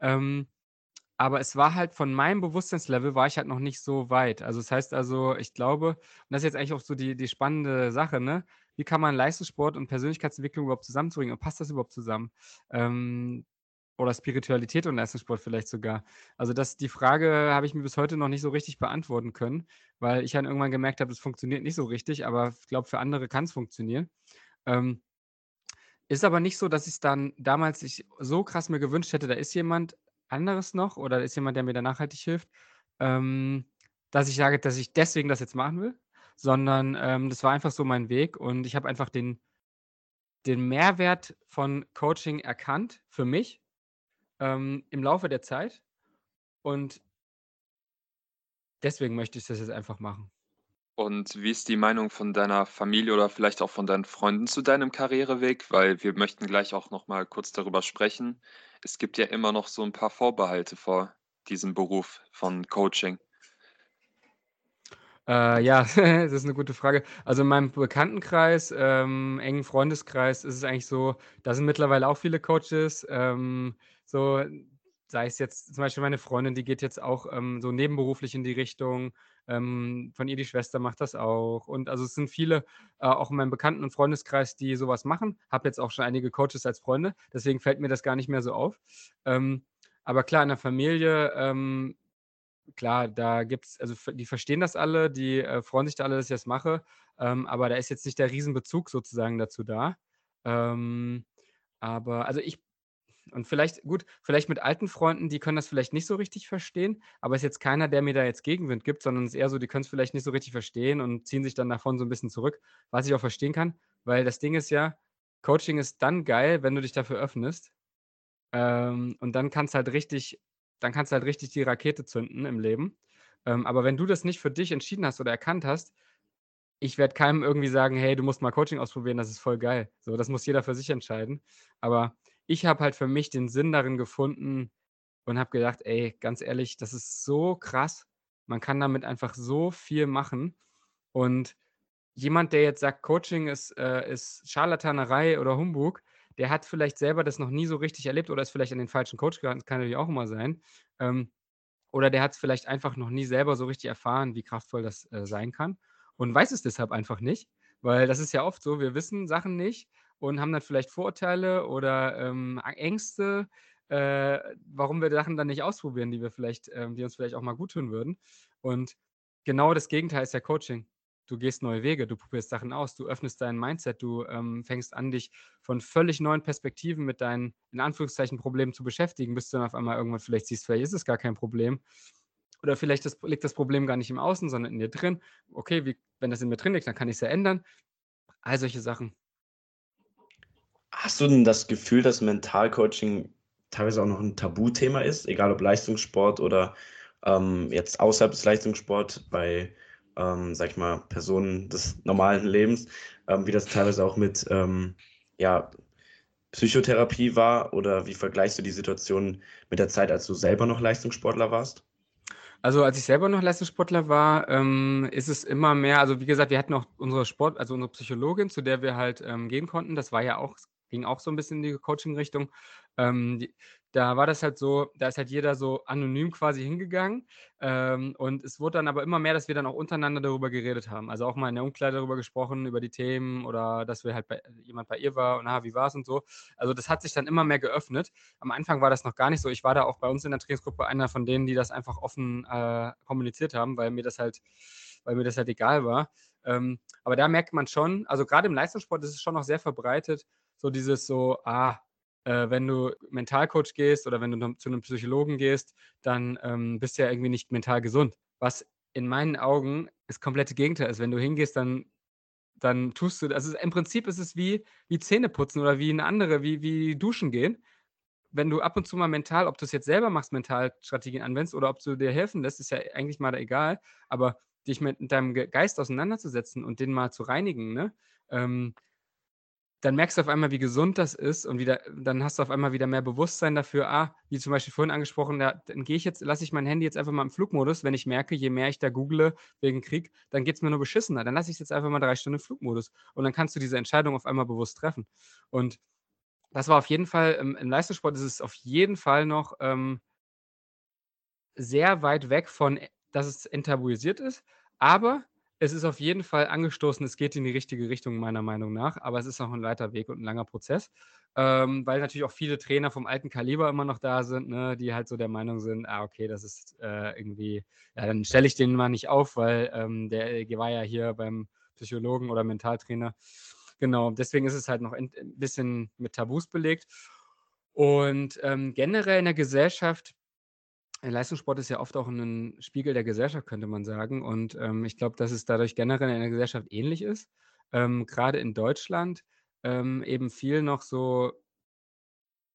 Ähm, aber es war halt von meinem Bewusstseinslevel war ich halt noch nicht so weit. Also das heißt also, ich glaube, und das ist jetzt eigentlich auch so die, die spannende Sache, ne? Wie kann man Leistungssport und Persönlichkeitsentwicklung überhaupt zusammenzubringen? Und passt das überhaupt zusammen? Ähm, oder Spiritualität und Leistungssport vielleicht sogar. Also das, die Frage habe ich mir bis heute noch nicht so richtig beantworten können, weil ich dann irgendwann gemerkt habe, es funktioniert nicht so richtig, aber ich glaube, für andere kann es funktionieren. Ähm, ist aber nicht so, dass ich es dann damals ich so krass mir gewünscht hätte, da ist jemand anderes noch oder ist jemand, der mir da nachhaltig hilft, ähm, dass ich sage, dass ich deswegen das jetzt machen will, sondern ähm, das war einfach so mein Weg und ich habe einfach den, den Mehrwert von Coaching erkannt für mich ähm, im Laufe der Zeit und deswegen möchte ich das jetzt einfach machen. Und wie ist die Meinung von deiner Familie oder vielleicht auch von deinen Freunden zu deinem Karriereweg? Weil wir möchten gleich auch noch mal kurz darüber sprechen. Es gibt ja immer noch so ein paar Vorbehalte vor diesem Beruf von Coaching. Äh, ja, *laughs* das ist eine gute Frage. Also in meinem Bekanntenkreis, ähm, engen Freundeskreis ist es eigentlich so, da sind mittlerweile auch viele Coaches. Ähm, so, sei es jetzt zum Beispiel meine Freundin, die geht jetzt auch ähm, so nebenberuflich in die Richtung. Ähm, von ihr die Schwester macht das auch. Und also es sind viele, äh, auch in meinem Bekannten- und Freundeskreis, die sowas machen. Habe jetzt auch schon einige Coaches als Freunde, deswegen fällt mir das gar nicht mehr so auf. Ähm, aber klar, in der Familie, ähm, klar, da gibt es, also die verstehen das alle, die äh, freuen sich da alle, dass ich das mache. Ähm, aber da ist jetzt nicht der Riesenbezug sozusagen dazu da. Ähm, aber also ich und vielleicht, gut, vielleicht mit alten Freunden, die können das vielleicht nicht so richtig verstehen, aber es ist jetzt keiner, der mir da jetzt Gegenwind gibt, sondern es ist eher so, die können es vielleicht nicht so richtig verstehen und ziehen sich dann davon so ein bisschen zurück, was ich auch verstehen kann, weil das Ding ist ja, Coaching ist dann geil, wenn du dich dafür öffnest. Ähm, und dann kannst halt richtig, dann kannst halt richtig die Rakete zünden im Leben. Ähm, aber wenn du das nicht für dich entschieden hast oder erkannt hast, ich werde keinem irgendwie sagen, hey, du musst mal Coaching ausprobieren, das ist voll geil. So, das muss jeder für sich entscheiden. Aber ich habe halt für mich den Sinn darin gefunden und habe gedacht, ey, ganz ehrlich, das ist so krass. Man kann damit einfach so viel machen. Und jemand, der jetzt sagt, Coaching ist, äh, ist Scharlatanerei oder Humbug, der hat vielleicht selber das noch nie so richtig erlebt oder ist vielleicht an den falschen Coach geraten, das kann natürlich auch immer sein. Ähm, oder der hat es vielleicht einfach noch nie selber so richtig erfahren, wie kraftvoll das äh, sein kann und weiß es deshalb einfach nicht, weil das ist ja oft so, wir wissen Sachen nicht und haben dann vielleicht Vorurteile oder ähm, Ängste, äh, warum wir Sachen dann nicht ausprobieren, die wir vielleicht, ähm, die uns vielleicht auch mal gut tun würden. Und genau das Gegenteil ist ja Coaching. Du gehst neue Wege, du probierst Sachen aus, du öffnest dein Mindset, du ähm, fängst an, dich von völlig neuen Perspektiven mit deinen, in Anführungszeichen, Problemen zu beschäftigen, bis du dann auf einmal irgendwann vielleicht siehst, vielleicht ist es gar kein Problem. Oder vielleicht das, liegt das Problem gar nicht im Außen, sondern in dir drin. Okay, wie, wenn das in mir drin liegt, dann kann ich es ja ändern. All solche Sachen. Hast du denn das Gefühl, dass Mentalcoaching teilweise auch noch ein Tabuthema ist, egal ob Leistungssport oder ähm, jetzt außerhalb des Leistungssports bei, ähm, sag ich mal, Personen des normalen Lebens, ähm, wie das teilweise auch mit ähm, ja, Psychotherapie war oder wie vergleichst du die Situation mit der Zeit, als du selber noch Leistungssportler warst? Also als ich selber noch Leistungssportler war, ähm, ist es immer mehr, also wie gesagt, wir hatten auch unsere Sport, also unsere Psychologin, zu der wir halt ähm, gehen konnten. Das war ja auch ging auch so ein bisschen in die Coaching-Richtung. Ähm, da war das halt so, da ist halt jeder so anonym quasi hingegangen. Ähm, und es wurde dann aber immer mehr, dass wir dann auch untereinander darüber geredet haben. Also auch mal in der Umkleide darüber gesprochen, über die Themen oder dass wir halt bei, jemand bei ihr war und ah, wie war es und so. Also das hat sich dann immer mehr geöffnet. Am Anfang war das noch gar nicht so. Ich war da auch bei uns in der Trainingsgruppe einer von denen, die das einfach offen äh, kommuniziert haben, weil mir das halt, weil mir das halt egal war. Ähm, aber da merkt man schon, also gerade im Leistungssport ist es schon noch sehr verbreitet, so dieses so, ah, äh, wenn du Mentalcoach gehst oder wenn du zu einem Psychologen gehst, dann ähm, bist du ja irgendwie nicht mental gesund. Was in meinen Augen das komplette Gegenteil ist. Wenn du hingehst, dann dann tust du, also im Prinzip ist es wie, wie Zähneputzen oder wie eine andere, wie, wie Duschen gehen. Wenn du ab und zu mal mental, ob du es jetzt selber machst, Mentalstrategien anwendest oder ob du dir helfen lässt, ist ja eigentlich mal egal. Aber dich mit deinem Geist auseinanderzusetzen und den mal zu reinigen, ne? Ähm, dann merkst du auf einmal, wie gesund das ist und wieder, dann hast du auf einmal wieder mehr Bewusstsein dafür, ah, wie zum Beispiel vorhin angesprochen, ja, dann gehe ich jetzt, lasse ich mein Handy jetzt einfach mal im Flugmodus, wenn ich merke, je mehr ich da google wegen Krieg, dann geht es mir nur beschissener. Dann lasse ich es jetzt einfach mal drei Stunden im Flugmodus und dann kannst du diese Entscheidung auf einmal bewusst treffen. Und das war auf jeden Fall, im, im Leistungssport ist es auf jeden Fall noch ähm, sehr weit weg von, dass es enttabuisiert ist, aber es ist auf jeden Fall angestoßen, es geht in die richtige Richtung, meiner Meinung nach, aber es ist noch ein weiter Weg und ein langer Prozess, ähm, weil natürlich auch viele Trainer vom alten Kaliber immer noch da sind, ne, die halt so der Meinung sind, ah, okay, das ist äh, irgendwie, ja, dann stelle ich den mal nicht auf, weil ähm, der war ja hier beim Psychologen oder Mentaltrainer. Genau, deswegen ist es halt noch ein bisschen mit Tabus belegt. Und ähm, generell in der Gesellschaft Leistungssport ist ja oft auch ein Spiegel der Gesellschaft, könnte man sagen. Und ähm, ich glaube, dass es dadurch generell in der Gesellschaft ähnlich ist. Ähm, Gerade in Deutschland ähm, eben viel noch so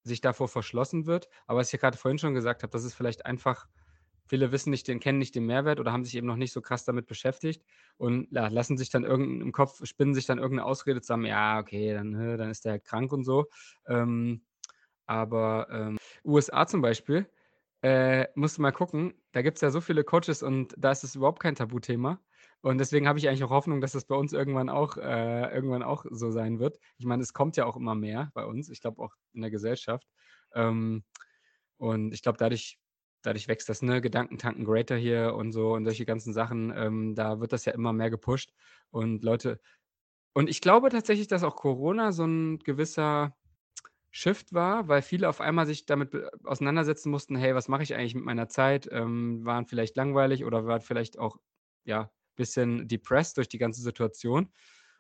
sich davor verschlossen wird. Aber was ich ja gerade vorhin schon gesagt habe, das ist vielleicht einfach, viele wissen nicht, den kennen nicht den Mehrwert oder haben sich eben noch nicht so krass damit beschäftigt und ja, lassen sich dann irgend, im Kopf, spinnen sich dann irgendeine Ausrede zusammen, ja, okay, dann, ne, dann ist der halt krank und so. Ähm, aber ähm, USA zum Beispiel, äh, musst du mal gucken. Da gibt es ja so viele Coaches und da ist es überhaupt kein Tabuthema. Und deswegen habe ich eigentlich auch Hoffnung, dass das bei uns irgendwann auch, äh, irgendwann auch so sein wird. Ich meine, es kommt ja auch immer mehr bei uns. Ich glaube auch in der Gesellschaft. Ähm, und ich glaube, dadurch, dadurch wächst das, ne, Gedankentanken Greater hier und so und solche ganzen Sachen. Ähm, da wird das ja immer mehr gepusht. Und Leute, und ich glaube tatsächlich, dass auch Corona so ein gewisser Shift war, weil viele auf einmal sich damit auseinandersetzen mussten, hey, was mache ich eigentlich mit meiner Zeit? Ähm, waren vielleicht langweilig oder waren vielleicht auch ja ein bisschen depressed durch die ganze Situation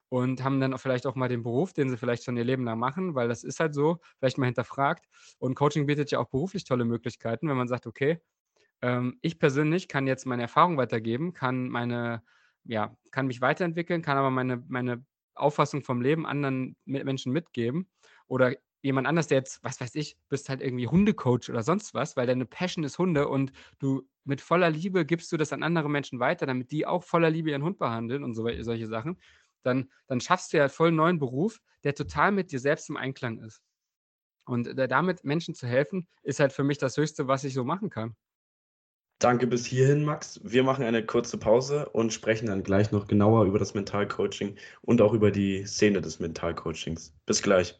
und haben dann auch vielleicht auch mal den Beruf, den sie vielleicht schon ihr Leben lang machen, weil das ist halt so, vielleicht mal hinterfragt. Und Coaching bietet ja auch beruflich tolle Möglichkeiten, wenn man sagt, okay, ähm, ich persönlich kann jetzt meine Erfahrung weitergeben, kann meine, ja, kann mich weiterentwickeln, kann aber meine, meine Auffassung vom Leben anderen Menschen mitgeben. Oder jemand anders, der jetzt, was weiß ich, bist halt irgendwie Hundecoach oder sonst was, weil deine Passion ist Hunde und du mit voller Liebe gibst du das an andere Menschen weiter, damit die auch voller Liebe ihren Hund behandeln und so, solche Sachen, dann, dann schaffst du ja voll einen neuen Beruf, der total mit dir selbst im Einklang ist. Und damit Menschen zu helfen, ist halt für mich das Höchste, was ich so machen kann. Danke bis hierhin, Max. Wir machen eine kurze Pause und sprechen dann gleich noch genauer über das Mentalcoaching und auch über die Szene des Mentalcoachings. Bis gleich.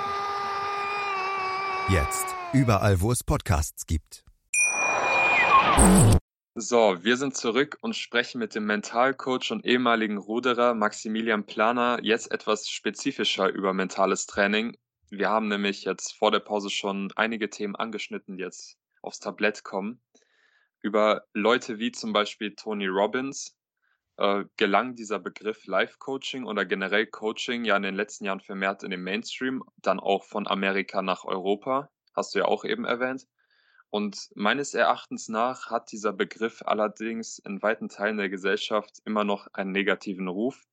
Jetzt überall, wo es Podcasts gibt. So, wir sind zurück und sprechen mit dem Mentalcoach und ehemaligen Ruderer Maximilian Planer jetzt etwas spezifischer über mentales Training. Wir haben nämlich jetzt vor der Pause schon einige Themen angeschnitten, die jetzt aufs Tablett kommen. Über Leute wie zum Beispiel Tony Robbins, äh, gelang dieser Begriff Life-Coaching oder generell Coaching ja in den letzten Jahren vermehrt in den Mainstream, dann auch von Amerika nach Europa, hast du ja auch eben erwähnt. Und meines Erachtens nach hat dieser Begriff allerdings in weiten Teilen der Gesellschaft immer noch einen negativen Ruf.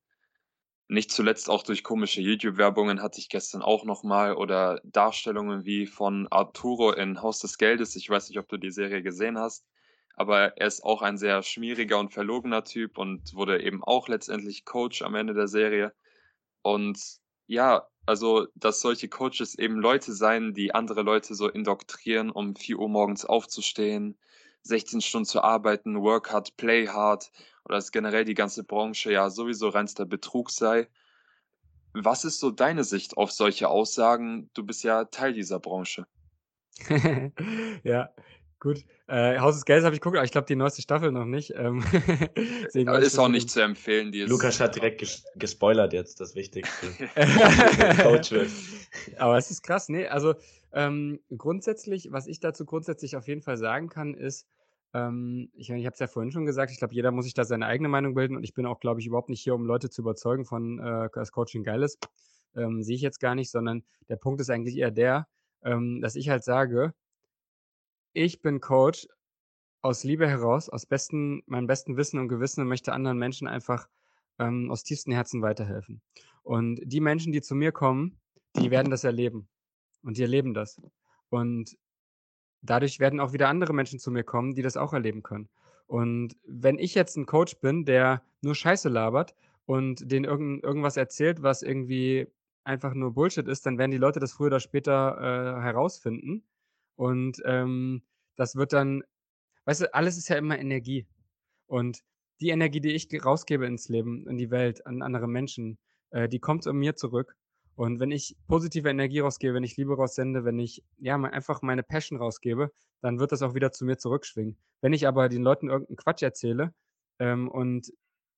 Nicht zuletzt auch durch komische YouTube-Werbungen hatte ich gestern auch nochmal oder Darstellungen wie von Arturo in Haus des Geldes. Ich weiß nicht, ob du die Serie gesehen hast aber er ist auch ein sehr schmieriger und verlogener Typ und wurde eben auch letztendlich Coach am Ende der Serie. Und ja, also, dass solche Coaches eben Leute sein, die andere Leute so indoktrieren, um 4 Uhr morgens aufzustehen, 16 Stunden zu arbeiten, work hard, play hard, oder dass generell die ganze Branche ja sowieso reinster Betrug sei. Was ist so deine Sicht auf solche Aussagen? Du bist ja Teil dieser Branche. *laughs* ja, Gut, äh, Haus des Geldes habe ich geguckt, aber ich glaube die neueste Staffel noch nicht. Ähm, *laughs* ist auch nicht zu empfehlen. Die ist, Lukas hat direkt ges gespoilert jetzt, das Wichtigste. *laughs* Coach. *laughs* Aber es ist krass, nee, also ähm, grundsätzlich, was ich dazu grundsätzlich auf jeden Fall sagen kann, ist, ähm, ich, ich habe es ja vorhin schon gesagt, ich glaube, jeder muss sich da seine eigene Meinung bilden und ich bin auch, glaube ich, überhaupt nicht hier, um Leute zu überzeugen von, äh, dass Coaching geil ist. Ähm, Sehe ich jetzt gar nicht, sondern der Punkt ist eigentlich eher der, ähm, dass ich halt sage, ich bin Coach aus Liebe heraus, aus besten, meinem besten Wissen und Gewissen und möchte anderen Menschen einfach ähm, aus tiefstem Herzen weiterhelfen. Und die Menschen, die zu mir kommen, die werden das erleben. Und die erleben das. Und dadurch werden auch wieder andere Menschen zu mir kommen, die das auch erleben können. Und wenn ich jetzt ein Coach bin, der nur Scheiße labert und denen irgend, irgendwas erzählt, was irgendwie einfach nur Bullshit ist, dann werden die Leute das früher oder später äh, herausfinden. Und ähm, das wird dann, weißt du, alles ist ja immer Energie. Und die Energie, die ich ge- rausgebe ins Leben, in die Welt, an andere Menschen, äh, die kommt zu mir zurück. Und wenn ich positive Energie rausgebe, wenn ich Liebe raussende, wenn ich ja einfach meine Passion rausgebe, dann wird das auch wieder zu mir zurückschwingen. Wenn ich aber den Leuten irgendeinen Quatsch erzähle ähm, und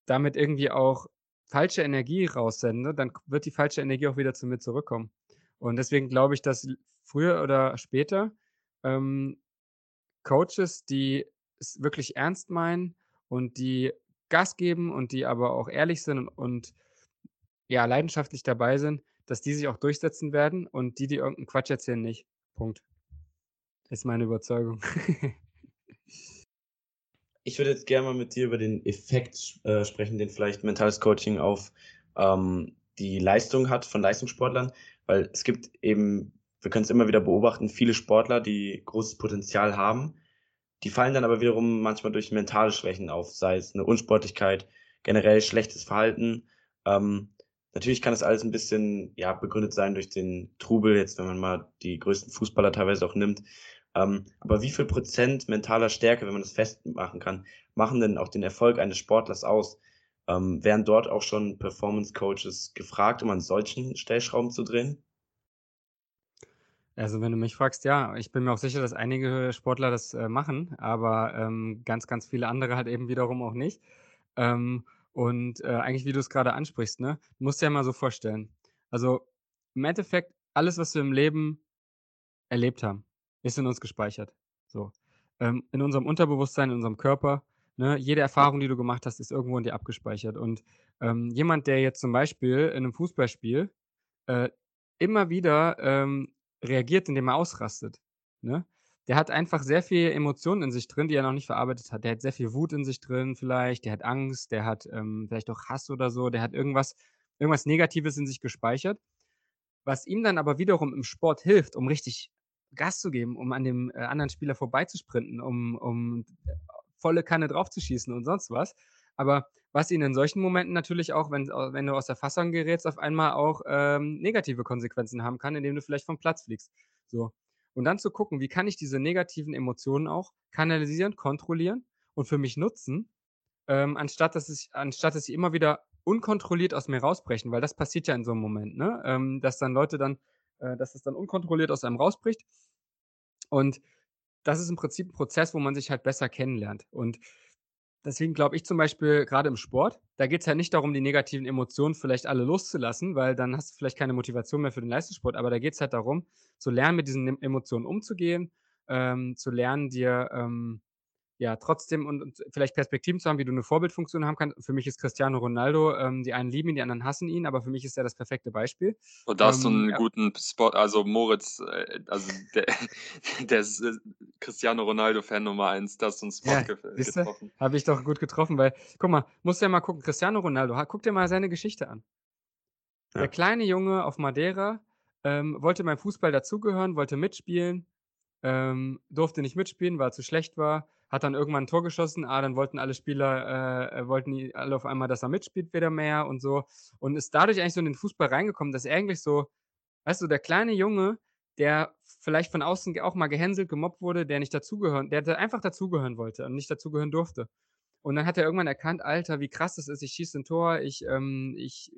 damit irgendwie auch falsche Energie raussende, dann wird die falsche Energie auch wieder zu mir zurückkommen. Und deswegen glaube ich, dass früher oder später ähm, Coaches, die es wirklich ernst meinen und die Gas geben und die aber auch ehrlich sind und, und ja, leidenschaftlich dabei sind, dass die sich auch durchsetzen werden und die, die irgendeinen Quatsch erzählen, nicht. Punkt. Ist meine Überzeugung. *laughs* Ich würde jetzt gerne mal mit dir über den Effekt äh, sprechen, den vielleicht mentales Coaching auf ähm, die Leistung hat von Leistungssportlern, weil es gibt eben, wir können es immer wieder beobachten, viele Sportler, die großes Potenzial haben, die fallen dann aber wiederum manchmal durch mentale Schwächen auf, sei es eine Unsportlichkeit, generell schlechtes Verhalten. Ähm, natürlich kann das alles ein bisschen ja, begründet sein durch den Trubel, jetzt wenn man mal die größten Fußballer teilweise auch nimmt. Ähm, aber wie viel Prozent mentaler Stärke, wenn man das festmachen kann, machen denn auch den Erfolg eines Sportlers aus? Ähm, werden dort auch schon Performance Coaches gefragt, um an solchen Stellschrauben zu drehen? Also, wenn du mich fragst, ja, ich bin mir auch sicher, dass einige Sportler das äh, machen, aber ähm, ganz, ganz viele andere halt eben wiederum auch nicht. Ähm, und äh, eigentlich, wie du es gerade ansprichst, ne, du dir ja mal so vorstellen. Also im Endeffekt, alles, was wir im Leben erlebt haben, ist in uns gespeichert. So. Ähm, in unserem Unterbewusstsein, in unserem Körper. Ne, jede Erfahrung, die du gemacht hast, ist irgendwo in dir abgespeichert. Und ähm, jemand, der jetzt zum Beispiel in einem Fußballspiel äh, immer wieder ähm, reagiert, indem er ausrastet, ne? Der hat einfach sehr viel Emotionen in sich drin, die er noch nicht verarbeitet hat. Der hat sehr viel Wut in sich drin vielleicht, der hat Angst, der hat ähm, vielleicht auch Hass oder so, der hat irgendwas, irgendwas Negatives in sich gespeichert, was ihm dann aber wiederum im Sport hilft, um richtig Gas zu geben, um an dem äh, anderen Spieler vorbeizusprinten, um, um äh, volle Kanne draufzuschießen und sonst was. Aber was ihn in solchen Momenten natürlich auch, wenn, wenn du aus der Fassung gerätst, auf einmal auch ähm, negative Konsequenzen haben kann, indem du vielleicht vom Platz fliegst. So. Und dann zu gucken, wie kann ich diese negativen Emotionen auch kanalisieren, kontrollieren und für mich nutzen, ähm, anstatt, dass ich, anstatt dass sie immer wieder unkontrolliert aus mir rausbrechen, weil das passiert ja in so einem Moment, ne? Ähm, dass dann Leute dann, äh, dass es dann unkontrolliert aus einem rausbricht. Und das ist im Prinzip ein Prozess, wo man sich halt besser kennenlernt. Und deswegen glaube ich zum Beispiel gerade im Sport, da geht es ja nicht darum, die negativen Emotionen vielleicht alle loszulassen, weil dann hast du vielleicht keine Motivation mehr für den Leistungssport, aber da geht es halt darum, zu lernen, mit diesen Em- Emotionen umzugehen, ähm, zu lernen, dir ähm, ja trotzdem und, und vielleicht Perspektiven zu haben, wie du eine Vorbildfunktion haben kannst. Für mich ist Cristiano Ronaldo, ähm, die einen lieben ihn, die anderen hassen ihn, aber für mich ist er das perfekte Beispiel. Und da hast du Ähm, einen ja. guten Spot, also Moritz, äh, also der, *laughs* der ist äh, Cristiano Ronaldo-Fan Nummer eins, da hast du einen Spot Ja, ge du, getroffen. habe ich doch gut getroffen, weil, guck mal, musst du ja mal gucken, Cristiano Ronaldo, guck dir mal seine Geschichte an. Der Ja. kleine Junge auf Madeira ähm, wollte beim Fußball dazugehören, wollte mitspielen, ähm, durfte nicht mitspielen, weil er zu schlecht war, hat dann irgendwann ein Tor geschossen, ah, dann wollten alle Spieler, äh, äh, wollten alle auf einmal, dass er mitspielt wieder mehr und so und ist dadurch eigentlich so in den Fußball reingekommen, dass er eigentlich so, weißt du, der kleine Junge, der vielleicht von außen auch mal gehänselt, gemobbt wurde, der nicht dazugehören, der einfach dazugehören wollte und nicht dazugehören durfte. Und dann hat er irgendwann erkannt, Alter, wie krass das ist, ich schieße ein Tor, ich, ähm, ich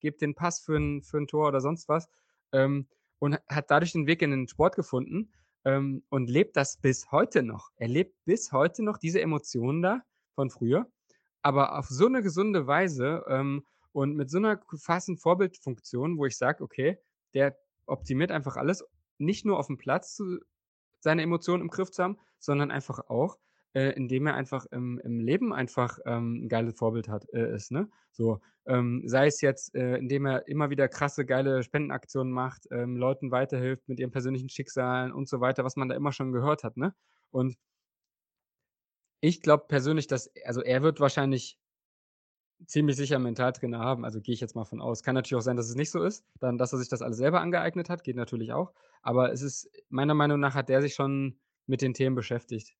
gebe den Pass für ein, für ein Tor oder sonst was. Ähm, und hat dadurch den Weg in den Sport gefunden, ähm, und lebt das bis heute noch. Er lebt bis heute noch diese Emotionen da von früher, aber auf so eine gesunde Weise ähm, und mit so einer fassen Vorbildfunktion, wo ich sage, okay, der optimiert einfach alles, nicht nur auf dem Platz zu, seine Emotionen im Griff zu haben, sondern einfach auch, äh, indem er einfach im, im Leben einfach ähm, ein geiles Vorbild hat, äh, ist. Ne? So, ähm, sei es jetzt, äh, indem er immer wieder krasse, geile Spendenaktionen macht, ähm, Leuten weiterhilft mit ihren persönlichen Schicksalen und so weiter, was man da immer schon gehört hat. Ne? Und ich glaube persönlich, dass, also er wird wahrscheinlich ziemlich sicher einen Mentaltrainer haben, also gehe ich jetzt mal von aus. Kann natürlich auch sein, dass es nicht so ist, dann, dass er sich das alles selber angeeignet hat, geht natürlich auch. Aber es ist, meiner Meinung nach hat der sich schon mit den Themen beschäftigt.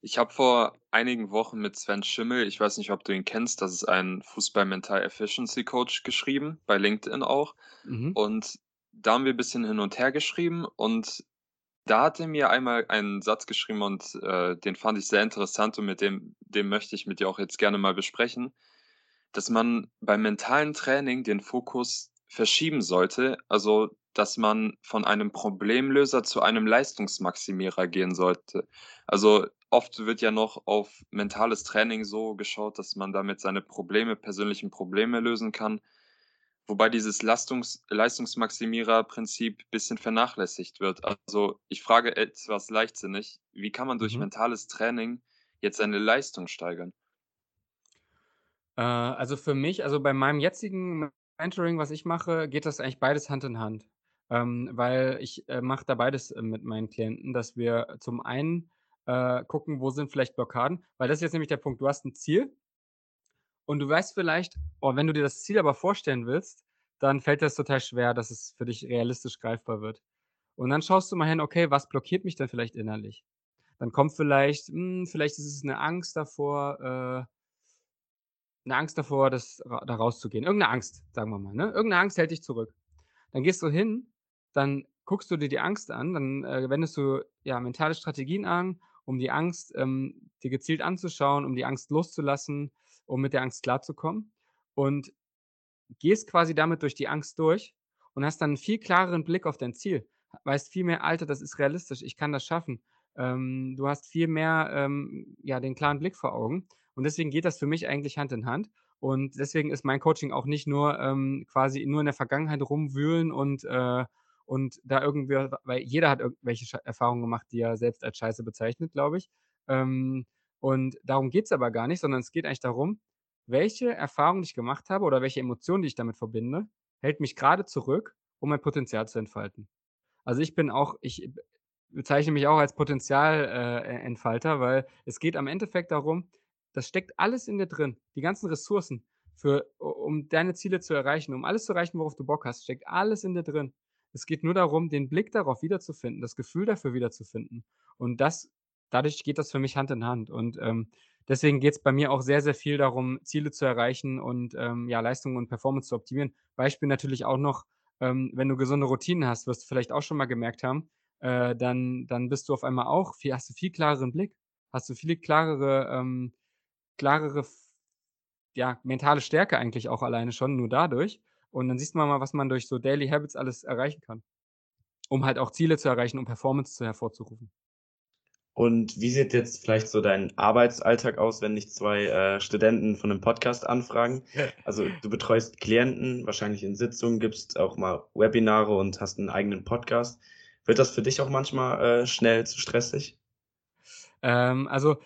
Ich habe vor einigen Wochen mit Sven Schimmel, ich weiß nicht, ob du ihn kennst, das ist ein Fußball-Mental Efficiency Coach geschrieben, bei LinkedIn auch. Mhm. Und da haben wir ein bisschen hin und her geschrieben und da hat er mir einmal einen Satz geschrieben und äh, den fand ich sehr interessant und mit dem, dem möchte ich mit dir auch jetzt gerne mal besprechen, dass man beim mentalen Training den Fokus verschieben sollte, also dass man von einem Problemlöser zu einem Leistungsmaximierer gehen sollte. Also oft wird ja noch auf mentales Training so geschaut, dass man damit seine Probleme, persönlichen Probleme lösen kann, wobei dieses Lastungs Leistungsmaximierer-Prinzip ein bisschen vernachlässigt wird. Also ich frage etwas leichtsinnig, wie kann man durch Mhm. mentales Training jetzt seine Leistung steigern? Äh, also für mich, also bei meinem jetzigen Mentoring, was ich mache, geht das eigentlich beides Hand in Hand. Ähm, weil ich äh, mache da beides äh, mit meinen Klienten, dass wir zum einen äh, gucken, wo sind vielleicht Blockaden, weil das ist jetzt nämlich der Punkt, du hast ein Ziel und du weißt vielleicht, oh, wenn du dir das Ziel aber vorstellen willst, dann fällt das total schwer, dass es für dich realistisch greifbar wird. Und dann schaust du mal hin, okay, was blockiert mich denn vielleicht innerlich? Dann kommt vielleicht, hm, vielleicht ist es eine Angst davor, äh, 'ne Angst davor, das da rauszugehen. Irgend 'ne Angst, sagen wir mal, ne? Irgend 'ne Angst hält dich zurück. Dann gehst du hin, dann guckst du dir die Angst an, dann, äh, wendest du, ja, mentale Strategien an, um die Angst, ähm, dir gezielt anzuschauen, um die Angst loszulassen, um mit der Angst klarzukommen und gehst quasi damit durch die Angst durch und hast dann 'n viel klareren Blick auf dein Ziel. Weißt viel mehr: „Alter, das ist realistisch, ich kann das schaffen.“ Ähm, du hast viel mehr, ähm, ja, den klaren Blick vor Augen und deswegen geht das für mich eigentlich Hand in Hand und deswegen ist mein Coaching auch nicht nur, ähm, quasi nur in der Vergangenheit rumwühlen und, äh und da irgendwie weil jeder hat irgendwelche Erfahrungen gemacht, die er selbst als Scheiße bezeichnet, glaube ich. Ähm, und darum geht's aber gar nicht, sondern es geht eigentlich darum, welche Erfahrung ich gemacht habe oder welche Emotionen, die ich damit verbinde, hält mich grade zurück, um mein Potenzial zu entfalten. Also, ich bin auch ich bezeichne mich auch als Potenzial äh, E weil es geht am Endeffekt darum, das steckt alles in dir drin. Die ganzen Ressourcen für um deine Ziele zu erreichen, um alles zu erreichen, worauf du Bock hast, steckt alles in dir drin. Es geht nur darum, den Blick darauf wiederzufinden, das Gefühl dafür wiederzufinden. Und das dadurch geht das für mich Hand in Hand. Und, ähm, deswegen geht's bei mir auch sehr, sehr viel darum, Ziele zu erreichen und, ähm, ja, Leistung und Performance zu optimieren. Beispiel natürlich auch noch, ähm, wenn du gesunde Routinen hast, wirst du vielleicht auch schon mal gemerkt haben, äh, dann dann bist du auf einmal auch viel hast du viel klareren Blick, hast du viel klarere ähm, klarere ja, mentale Stärke eigentlich auch alleine schon nur dadurch. Und dann siehst man mal, was man durch so Daily Habits alles erreichen kann, um halt auch Ziele zu erreichen, um Performance zu hervorzurufen. Und wie sieht jetzt vielleicht so dein Arbeitsalltag aus, wenn dich 2, äh, Studenten von 'nem Podcast anfragen? *laughs* Also, du betreust Klienten, wahrscheinlich in Sitzungen, gibst auch mal Webinare und hast 'n eigenen Podcast. Wird das für dich auch manchmal, äh, schnell zu stressig? Ähm, also,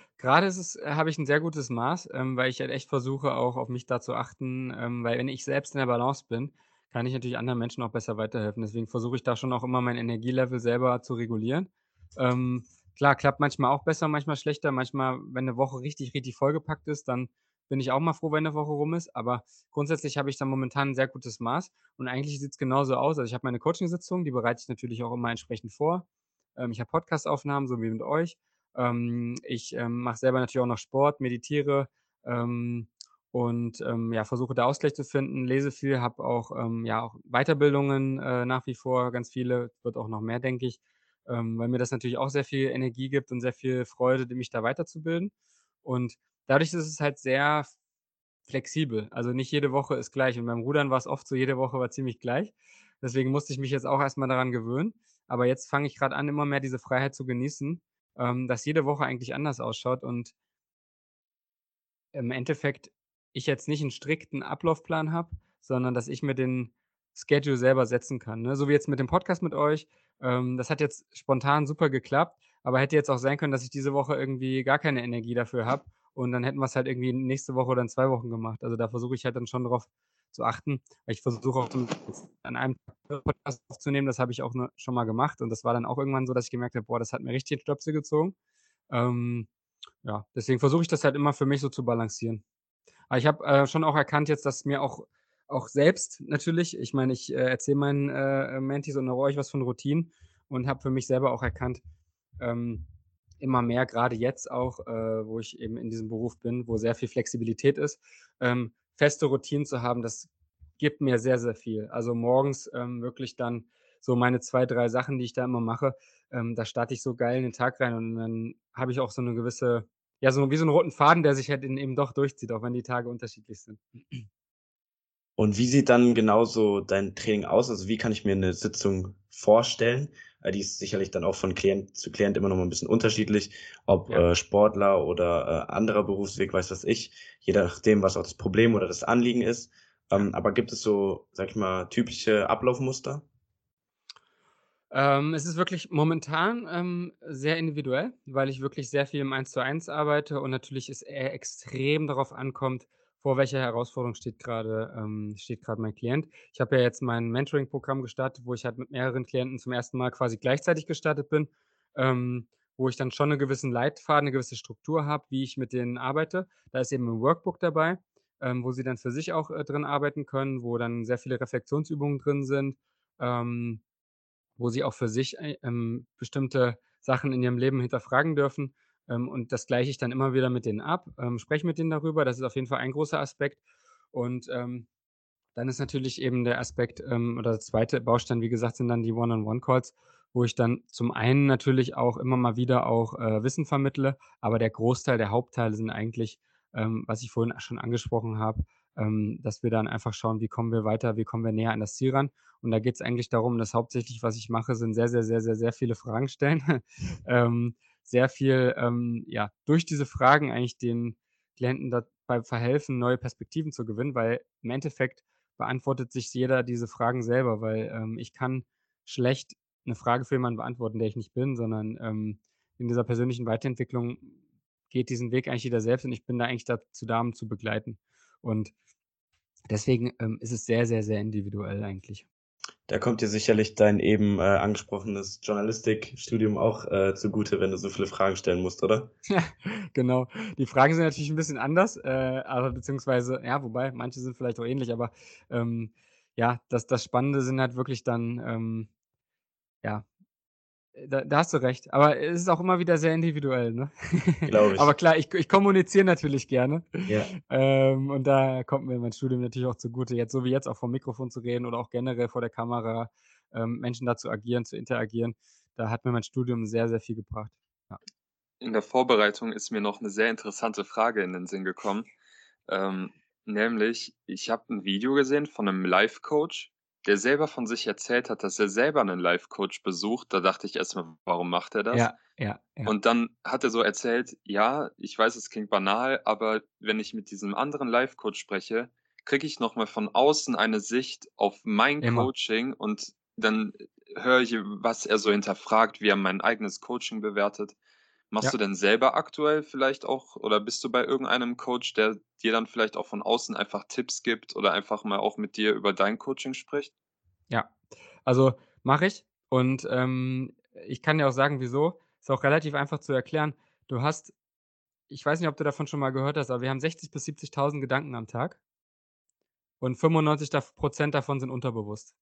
ist es habe ich 'n sehr gutes Maß, ähm, weil ich halt echt versuche, auch auf mich da zu achten, ähm, weil wenn ich selbst in der Balance bin, kann ich natürlich anderen Menschen auch besser weiterhelfen. Deswegen versuche ich da schon auch immer mein Energielevel selber zu regulieren. Ähm, klar, klappt manchmal auch besser, manchmal schlechter. Manchmal, wenn 'ne Woche richtig, richtig vollgepackt ist, dann bin ich auch mal froh, wenn 'ne Woche rum ist. Aber grundsätzlich habe ich da momentan 'n sehr gutes Maß und eigentlich sieht's genauso aus. Also, ich habe meine Coachingsitzungen, die bereite ich natürlich auch immer entsprechend vor. Ähm, ich habe Podcastaufnahmen, so wie mit euch. Ähm, ich, ähm, mache selber natürlich auch noch Sport, meditiere, ähm, und, ähm, ja, versuche da Ausgleich zu finden, lese viel, habe auch, ähm, ja, auch Weiterbildungen, äh, nach wie vor, ganz viele, wird auch noch mehr, denke ich, ähm, weil mir das natürlich auch sehr viel Energie gibt und sehr viel Freude, mich da weiterzubilden. Und dadurch ist es halt sehr flexibel. Also, nicht jede Woche ist gleich und beim Rudern war's oft so, jede Woche war ziemlich gleich. Deswegen musste ich mich jetzt auch erst mal daran gewöhnen. aber jetzt fange ich gerade an, immer mehr diese Freiheit zu genießen, ähm, dass jede Woche eigentlich anders ausschaut und im Endeffekt ich jetzt nicht einen strikten Ablaufplan habe, sondern dass ich mir den Schedule selber setzen kann, ne? So wie jetzt mit dem Podcast mit euch. Ähm, das hat jetzt spontan super geklappt, aber hätte jetzt auch sein können, dass ich diese Woche irgendwie gar keine Energie dafür habe und dann hätten wir es halt irgendwie nächste Woche oder in zwei Wochen gemacht. Also da versuche ich halt dann schon drauf zu achten. Ich versuche auch an einem Podcast aufzunehmen, das habe ich auch schon mal gemacht und das war dann auch irgendwann so, dass ich gemerkt habe, boah, das hat mir richtig den Stöpsel gezogen. Ähm, ja, deswegen versuche ich das halt immer für mich so zu balancieren. Aber ich habe äh, schon auch erkannt jetzt, dass mir auch auch selbst natürlich, ich meine, ich äh, erzähle meinen äh, Mentis und euch was von Routinen und habe für mich selber auch erkannt, ähm, immer mehr, gerade jetzt auch, äh, wo ich eben in diesem Beruf bin, wo sehr viel Flexibilität ist, ähm, feste Routinen zu haben, das gibt mir sehr, sehr viel. Also morgens ähm, wirklich dann so meine zwei, drei Sachen, die ich da immer mache, ähm, da starte ich so geil in den Tag rein und dann habe ich auch so eine gewisse, ja, so wie so einen roten Faden, der sich halt in, eben doch durchzieht, auch wenn die Tage unterschiedlich sind. Und wie sieht dann genauso dein Training aus? Also wie kann ich mir eine Sitzung vorstellen? Äh, die ist sicherlich dann auch von Klient zu Klient immer noch mal ein bisschen unterschiedlich, ob Ja. äh, Sportler oder äh, anderer Berufsweg, weiß was ich, je nachdem, was auch das Problem oder das Anliegen ist. Ähm, aber gibt es so, sag ich mal, typische Ablaufmuster? Ähm, es ist wirklich momentan ähm, sehr individuell, weil ich wirklich sehr viel im 1 zu 1 arbeite und natürlich es eher extrem darauf ankommt, vor welcher Herausforderung steht gerade ähm, steht gerade mein Klient. Ich habe ja jetzt mein Mentoring-Programm gestartet, wo ich halt mit mehreren Klienten zum ersten Mal quasi gleichzeitig gestartet bin, ähm, wo ich dann schon einen gewissen Leitfaden, eine gewisse Struktur habe, wie ich mit denen arbeite. Da ist eben ein Workbook dabei, ähm, wo sie dann für sich auch äh, drin arbeiten können, wo dann sehr viele Reflexionsübungen drin sind. Ähm, wo sie auch für sich äh, ähm, bestimmte Sachen in ihrem Leben hinterfragen dürfen. Ähm, und das gleiche ich dann immer wieder mit denen ab, ähm, spreche mit denen darüber. Das ist auf jeden Fall ein großer Aspekt. Und ähm, dann ist natürlich eben der Aspekt ähm, oder der zweite Baustein, wie gesagt, sind dann die One-on-One-Calls, wo ich dann zum einen natürlich auch immer mal wieder auch äh, Wissen vermittle, aber der Großteil, der Hauptteil sind eigentlich, ähm, was ich vorhin schon angesprochen habe, ähm, dass wir dann einfach schauen, wie kommen wir weiter, wie kommen wir näher an das Ziel ran. Und da geht es eigentlich darum, dass hauptsächlich, was ich mache, sind sehr, sehr, sehr, sehr, sehr viele Fragen stellen. *laughs* ähm, sehr viel, ähm, ja, durch diese Fragen eigentlich den Klienten dabei verhelfen, neue Perspektiven zu gewinnen, weil im Endeffekt beantwortet sich jeder diese Fragen selber, weil ähm, ich kann schlecht eine Frage für jemanden beantworten, der ich nicht bin, sondern ähm, in dieser persönlichen Weiterentwicklung geht diesen Weg eigentlich jeder selbst und ich bin da eigentlich dazu da, um zu begleiten. Und deswegen ähm, ist es sehr, sehr, sehr individuell eigentlich. Da kommt dir sicherlich dein eben äh, angesprochenes Journalistikstudium auch äh, zugute, wenn du so viele Fragen stellen musst, oder? Ja, genau. Die Fragen sind natürlich ein bisschen anders, äh, aber beziehungsweise, ja, wobei, manche sind vielleicht auch ähnlich, aber ähm, ja, das, das Spannende sind halt wirklich dann, ähm, ja, da, da hast du recht. Aber es ist auch immer wieder sehr individuell, ne? Glaube *laughs* ich. Aber klar, ich, ich kommuniziere natürlich gerne. Ja. Ähm, und da kommt mir mein Studium natürlich auch zugute, jetzt so wie jetzt auch vom Mikrofon zu reden oder auch generell vor der Kamera, ähm, Menschen da zu agieren, zu interagieren. Da hat mir mein Studium sehr, sehr viel gebracht. Ja. In der Vorbereitung ist mir noch eine sehr interessante Frage in den Sinn gekommen. Ähm, nämlich, ich habe ein Video gesehen von einem Life-Coach, der selber von sich erzählt hat, dass er selber einen Life-Coach besucht. Da dachte ich erstmal, warum macht er das? Ja, ja, ja. Und dann hat er so erzählt, ja, ich weiß, es klingt banal, aber wenn ich mit diesem anderen Life-Coach spreche, kriege ich nochmal von außen eine Sicht auf mein Immer. Coaching und dann höre ich, was er so hinterfragt, wie er mein eigenes Coaching bewertet. Machst Ja. du denn selber aktuell vielleicht auch oder bist du bei irgendeinem Coach, der dir dann vielleicht auch von außen einfach Tipps gibt oder einfach mal auch mit dir über dein Coaching spricht? Ja, also mache ich. Und ähm, ich kann dir auch sagen, wieso. Ist auch relativ einfach zu erklären. Du hast, ich weiß nicht, ob du davon schon mal gehört hast, aber wir haben 60.000 bis 70.000 Gedanken am Tag. Und 95 dav- Prozent davon sind unterbewusst.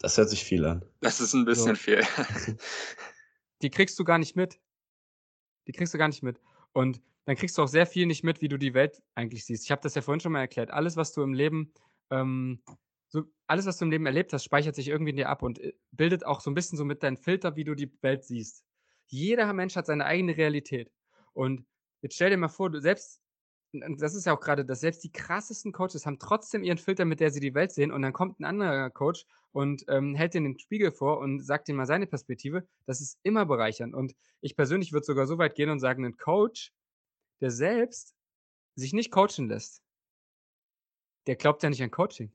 Das hört sich viel an. Das ist ein bisschen So. viel. *laughs* Die kriegst du gar nicht mit. Die kriegst du gar nicht mit. Und dann kriegst du auch sehr viel nicht mit, wie du die Welt eigentlich siehst. Ich habe das ja vorhin schon mal erklärt. Alles, was du im Leben, ähm, so, alles, was du im Leben erlebt hast, speichert sich irgendwie in dir ab und äh, bildet auch so ein bisschen so mit deinem Filter, wie du die Welt siehst. Jeder Mensch hat seine eigene Realität. Und jetzt stell dir mal vor, du selbst das ist ja auch gerade, dass selbst die krassesten Coaches haben trotzdem ihren Filter, mit der sie die Welt sehen. Und dann kommt ein anderer Coach und ähm, hält den den Spiegel vor und sagt ihm mal seine Perspektive. Das ist immer bereichernd. Und ich persönlich würde sogar so weit gehen und sagen, ein Coach, der selbst sich nicht coachen lässt, der glaubt ja nicht an Coaching.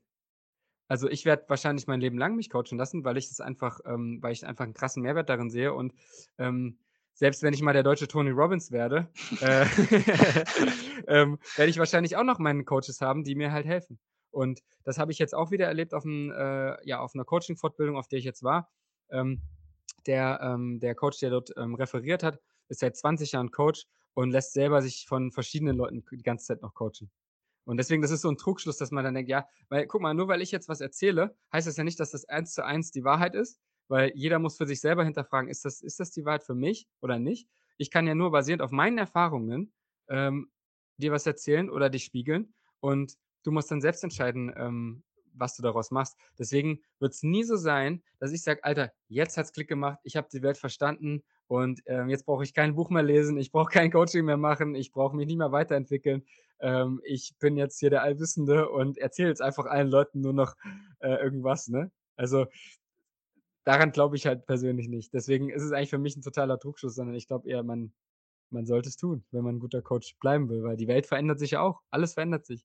Also ich werde wahrscheinlich mein Leben lang mich coachen lassen, weil ich das einfach, ähm, weil ich einfach einen krassen Mehrwert darin sehe und ähm, selbst wenn ich mal der deutsche Tony Robbins werde, *laughs* äh, *laughs* ähm, werde ich wahrscheinlich auch noch meine Coaches haben, die mir halt helfen. Und das habe ich jetzt auch wieder erlebt auf, ein, äh, ja, auf einer Coaching-Fortbildung, auf der ich jetzt war. Ähm, der, ähm, der Coach, der dort ähm, referiert hat, ist seit 20 Jahren Coach und lässt selber sich von verschiedenen Leuten die ganze Zeit noch coachen. Und deswegen, das ist so ein Trugschluss, dass man dann denkt, ja, weil, guck mal, nur weil ich jetzt was erzähle, heißt das ja nicht, dass das eins zu eins die Wahrheit ist, weil jeder muss für sich selber hinterfragen, ist das, ist das die Wahrheit für mich oder nicht? Ich kann ja nur basierend auf meinen Erfahrungen ähm, dir was erzählen oder dich spiegeln und du musst dann selbst entscheiden, ähm, was du daraus machst. Deswegen wird es nie so sein, dass ich sage, Alter, jetzt hat es Klick gemacht, ich habe die Welt verstanden und ähm, jetzt brauche ich kein Buch mehr lesen, ich brauche kein Coaching mehr machen, ich brauche mich nicht mehr weiterentwickeln. Ähm, ich bin jetzt hier der Allwissende und erzähle jetzt einfach allen Leuten nur noch äh, irgendwas. Ne? Also daran glaube ich halt persönlich nicht. Deswegen ist es eigentlich für mich ein totaler Druckschuss, sondern ich glaube eher, man, man sollte es tun, wenn man ein guter Coach bleiben will, weil die Welt verändert sich ja auch. Alles verändert sich.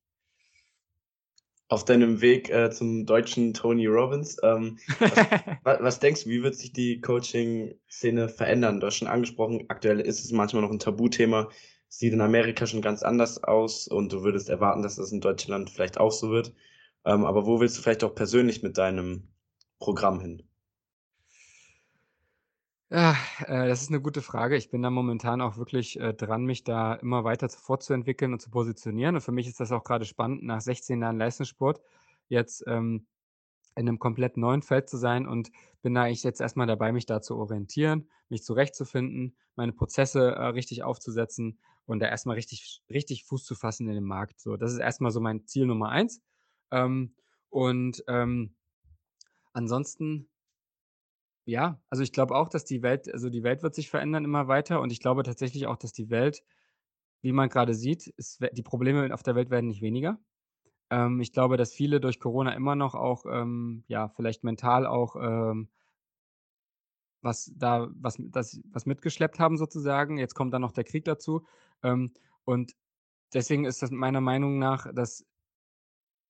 Auf deinem Weg äh, zum deutschen Tony Robbins, ähm, was, *laughs* was, denkst du, wie wird sich die Coaching-Szene verändern? Du hast schon angesprochen, aktuell ist es manchmal noch ein Tabuthema, sieht in Amerika schon ganz anders aus und du würdest erwarten, dass das in Deutschland vielleicht auch so wird. Ähm, aber wo willst du vielleicht auch persönlich mit deinem Programm hin? Ja, äh, das ist eine gute Frage. Ich bin da momentan auch wirklich, äh, dran, mich da immer weiter fortzuentwickeln und zu positionieren. Und für mich ist das auch gerade spannend, nach 16 Jahren Leistungssport jetzt, ähm, in einem komplett neuen Feld zu sein und bin da eigentlich jetzt erstmal dabei, mich da zu orientieren, mich zurechtzufinden, meine Prozesse, äh, richtig aufzusetzen und da erstmal richtig richtig Fuß zu fassen in dem Markt. So, das ist erstmal so mein Ziel Nummer eins. Ähm, und, ähm, ansonsten ja, also ich glaube auch, dass die Welt also die Welt wird sich verändern immer weiter und ich glaube tatsächlich auch, dass die Welt, wie man gerade sieht, es die Probleme auf der Welt werden nicht weniger. Ähm, ich glaube, dass viele durch Corona immer noch auch, ähm, ja, vielleicht mental auch, ähm was da was das was mitgeschleppt haben sozusagen. Jetzt kommt dann noch der Krieg dazu. Ähm, und deswegen ist das meiner Meinung nach, dass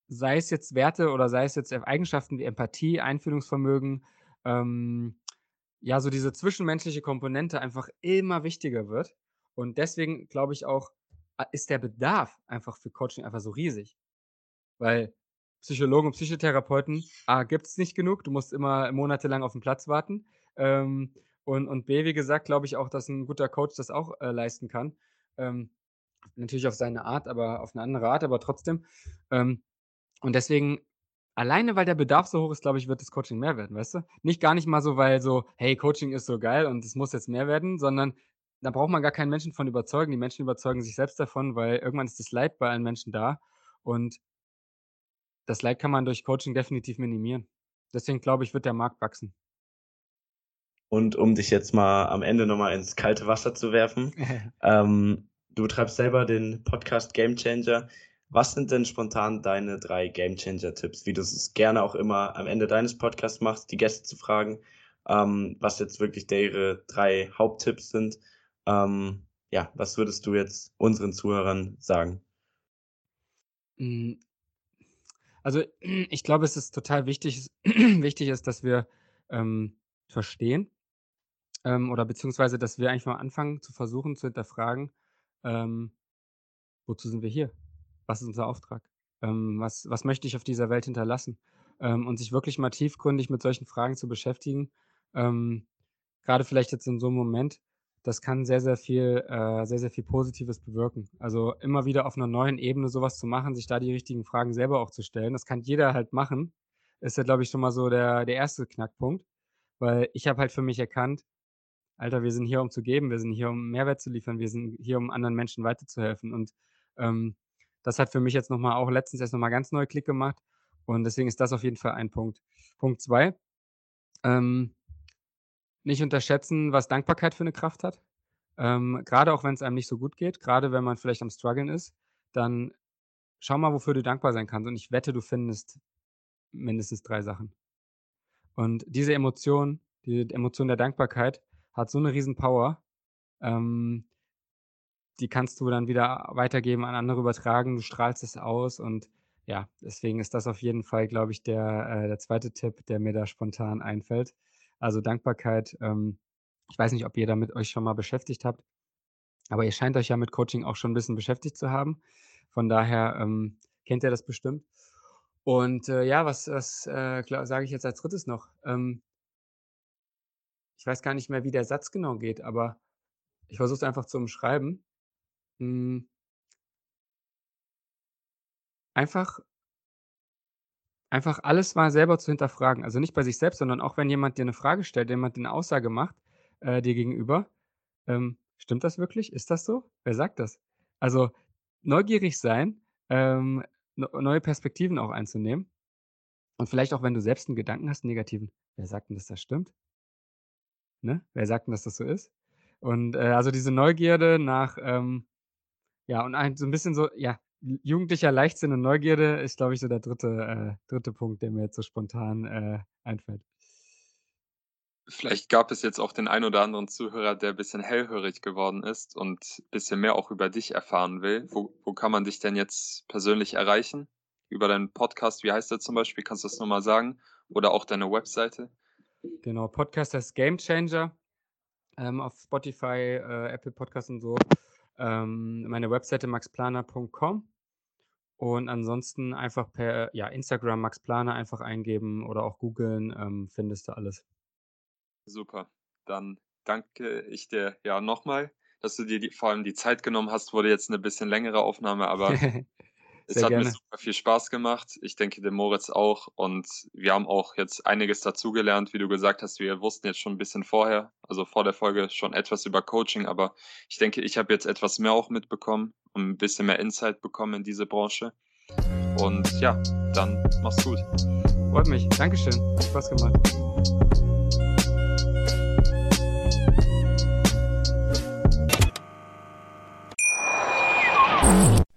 sei es jetzt Werte oder sei es jetzt Eigenschaften wie Empathie, Einfühlungsvermögen, ähm, ja, so diese zwischenmenschliche Komponente einfach immer wichtiger wird. Und deswegen glaube ich auch, ist der Bedarf einfach für Coaching einfach so riesig. Weil Psychologen und Psychotherapeuten, A, gibt es nicht genug, du musst immer monatelang auf den Platz warten. Ähm, und, und B, wie gesagt, glaube ich auch, dass ein guter Coach das auch äh, leisten kann. Ähm, natürlich auf seine Art, aber auf eine andere Art, aber trotzdem. Ähm, und deswegen Alleine, weil der Bedarf so hoch ist, glaube ich, wird das Coaching mehr werden, weißt du? Nicht gar nicht mal so, weil so: „Hey, Coaching ist so geil und es muss jetzt mehr werden“, sondern da braucht man gar keinen Menschen von überzeugen. Die Menschen überzeugen sich selbst davon, weil irgendwann ist das Leid bei allen Menschen da und das Leid kann man durch Coaching definitiv minimieren. Deswegen glaube ich, wird der Markt wachsen. Und um dich jetzt mal am Ende noch mal ins kalte Wasser zu werfen, *laughs* ähm, du betreibst selber den Podcast Game Changer. Was sind denn spontan deine drei Gamechanger-Tipps, wie du es gerne auch immer am Ende deines Podcasts machst, die Gäste zu fragen, ähm, was jetzt wirklich ihre drei Haupttipps sind? Ähm, ja, was würdest du jetzt unseren Zuhörern sagen? Hm. Also, *clears throat* ich glaube, es ist total wichtig, *clears throat* wichtig ist, dass wir ähm, verstehen ähm, oder beziehungsweise, dass wir eigentlich mal anfangen zu versuchen zu hinterfragen, ähm, wozu sind wir hier? Was ist unser Auftrag? Ähm, was, was möchte ich auf dieser Welt hinterlassen? Ähm, und sich wirklich mal tiefgründig mit solchen Fragen zu beschäftigen, ähm, gerade vielleicht jetzt in so einem Moment, das kann sehr, sehr viel, äh, sehr, sehr viel Positives bewirken. Also immer wieder auf einer neuen Ebene sowas zu machen, sich da die richtigen Fragen selber auch zu stellen, das kann jeder halt machen, ist ja, glaube ich, schon mal so der, der erste Knackpunkt. Weil ich habe halt für mich erkannt, Alter, wir sind hier, um zu geben, wir sind hier, um Mehrwert zu liefern, wir sind hier, um anderen Menschen weiterzuhelfen. Und ähm, das hat für mich jetzt nochmal auch letztens erst nochmal ganz neu Klick gemacht. Und deswegen ist das auf jeden Fall ein Punkt. Punkt zwei. Ähm, nicht unterschätzen, was Dankbarkeit für eine Kraft hat. Ähm, gerade auch wenn es einem nicht so gut geht, gerade wenn man vielleicht am struggeln ist, dann schau mal, wofür du dankbar sein kannst. Und ich wette, du findest mindestens drei Sachen. Und diese Emotion, diese Emotion der Dankbarkeit hat so eine riesen Power. Ähm, die kannst du dann wieder weitergeben, an andere übertragen, du strahlst es aus und ja, deswegen ist das auf jeden Fall, glaube ich, der, äh, der zweite Tipp, der mir da spontan einfällt. Also Dankbarkeit, ähm, ich weiß nicht, ob ihr damit euch schon mal beschäftigt habt, aber ihr scheint euch ja mit Coaching auch schon ein bisschen beschäftigt zu haben. Von daher ähm, kennt ihr das bestimmt. Und äh, ja, was, was äh, sage ich jetzt als drittes noch? Ähm, ich weiß gar nicht mehr, wie der Satz genau geht, aber ich versuche es einfach zu umschreiben. Hm. Einfach einfach alles mal selber zu hinterfragen. Also nicht bei sich selbst, sondern auch wenn jemand dir eine Frage stellt, jemand dir 'ne Aussage macht, äh, dir gegenüber, ähm, stimmt das wirklich? Ist das so? Wer sagt das? Also, neugierig sein, ähm, neue Perspektiven auch einzunehmen und vielleicht auch, wenn du selbst einen Gedanken hast 'n negativen: „Wer sagt denn, dass das stimmt?“ Ne? Wer sagt denn, dass das so ist? Und, äh, also diese Neugierde nach, ähm ja, und ein so ein bisschen so, ja, jugendlicher Leichtsinn und Neugierde ist, glaube ich, so der dritte, äh, dritte Punkt, der mir jetzt so spontan, äh, einfällt. Vielleicht gab es jetzt auch den einen oder anderen Zuhörer, der ein bisschen hellhörig geworden ist und ein bisschen mehr auch über dich erfahren will. Wo wo kann man dich denn jetzt persönlich erreichen? Über deinen Podcast, wie heißt der zum Beispiel? Kannst du das noch mal sagen? Oder auch deine Webseite? Genau, Podcast heißt Gamechanger, ähm, auf Spotify, äh, Apple Podcasts und so. Ähm, meine Webseite maxplaner.com und ansonsten einfach per, ja, Instagram Max Planer einfach eingeben oder auch googeln, ähm, findest du alles. Super. Dann danke ich dir ja nochmal, dass du dir die vor allem die Zeit genommen hast. Wurde jetzt eine bisschen längere Aufnahme, aber *laughs* es Sehr hat mir gerne. super viel Spaß gemacht. Ich denke, dem Moritz auch und wir haben auch jetzt einiges dazugelernt. Wie du gesagt hast, wir wussten jetzt schon ein bisschen vorher, also vor der Folge schon etwas über Coaching, aber ich denke, ich habe jetzt etwas mehr auch mitbekommen und ein bisschen mehr Insight bekommen in diese Branche. Und ja, dann mach's gut. Freut mich. Dankeschön. Hat Spaß gemacht.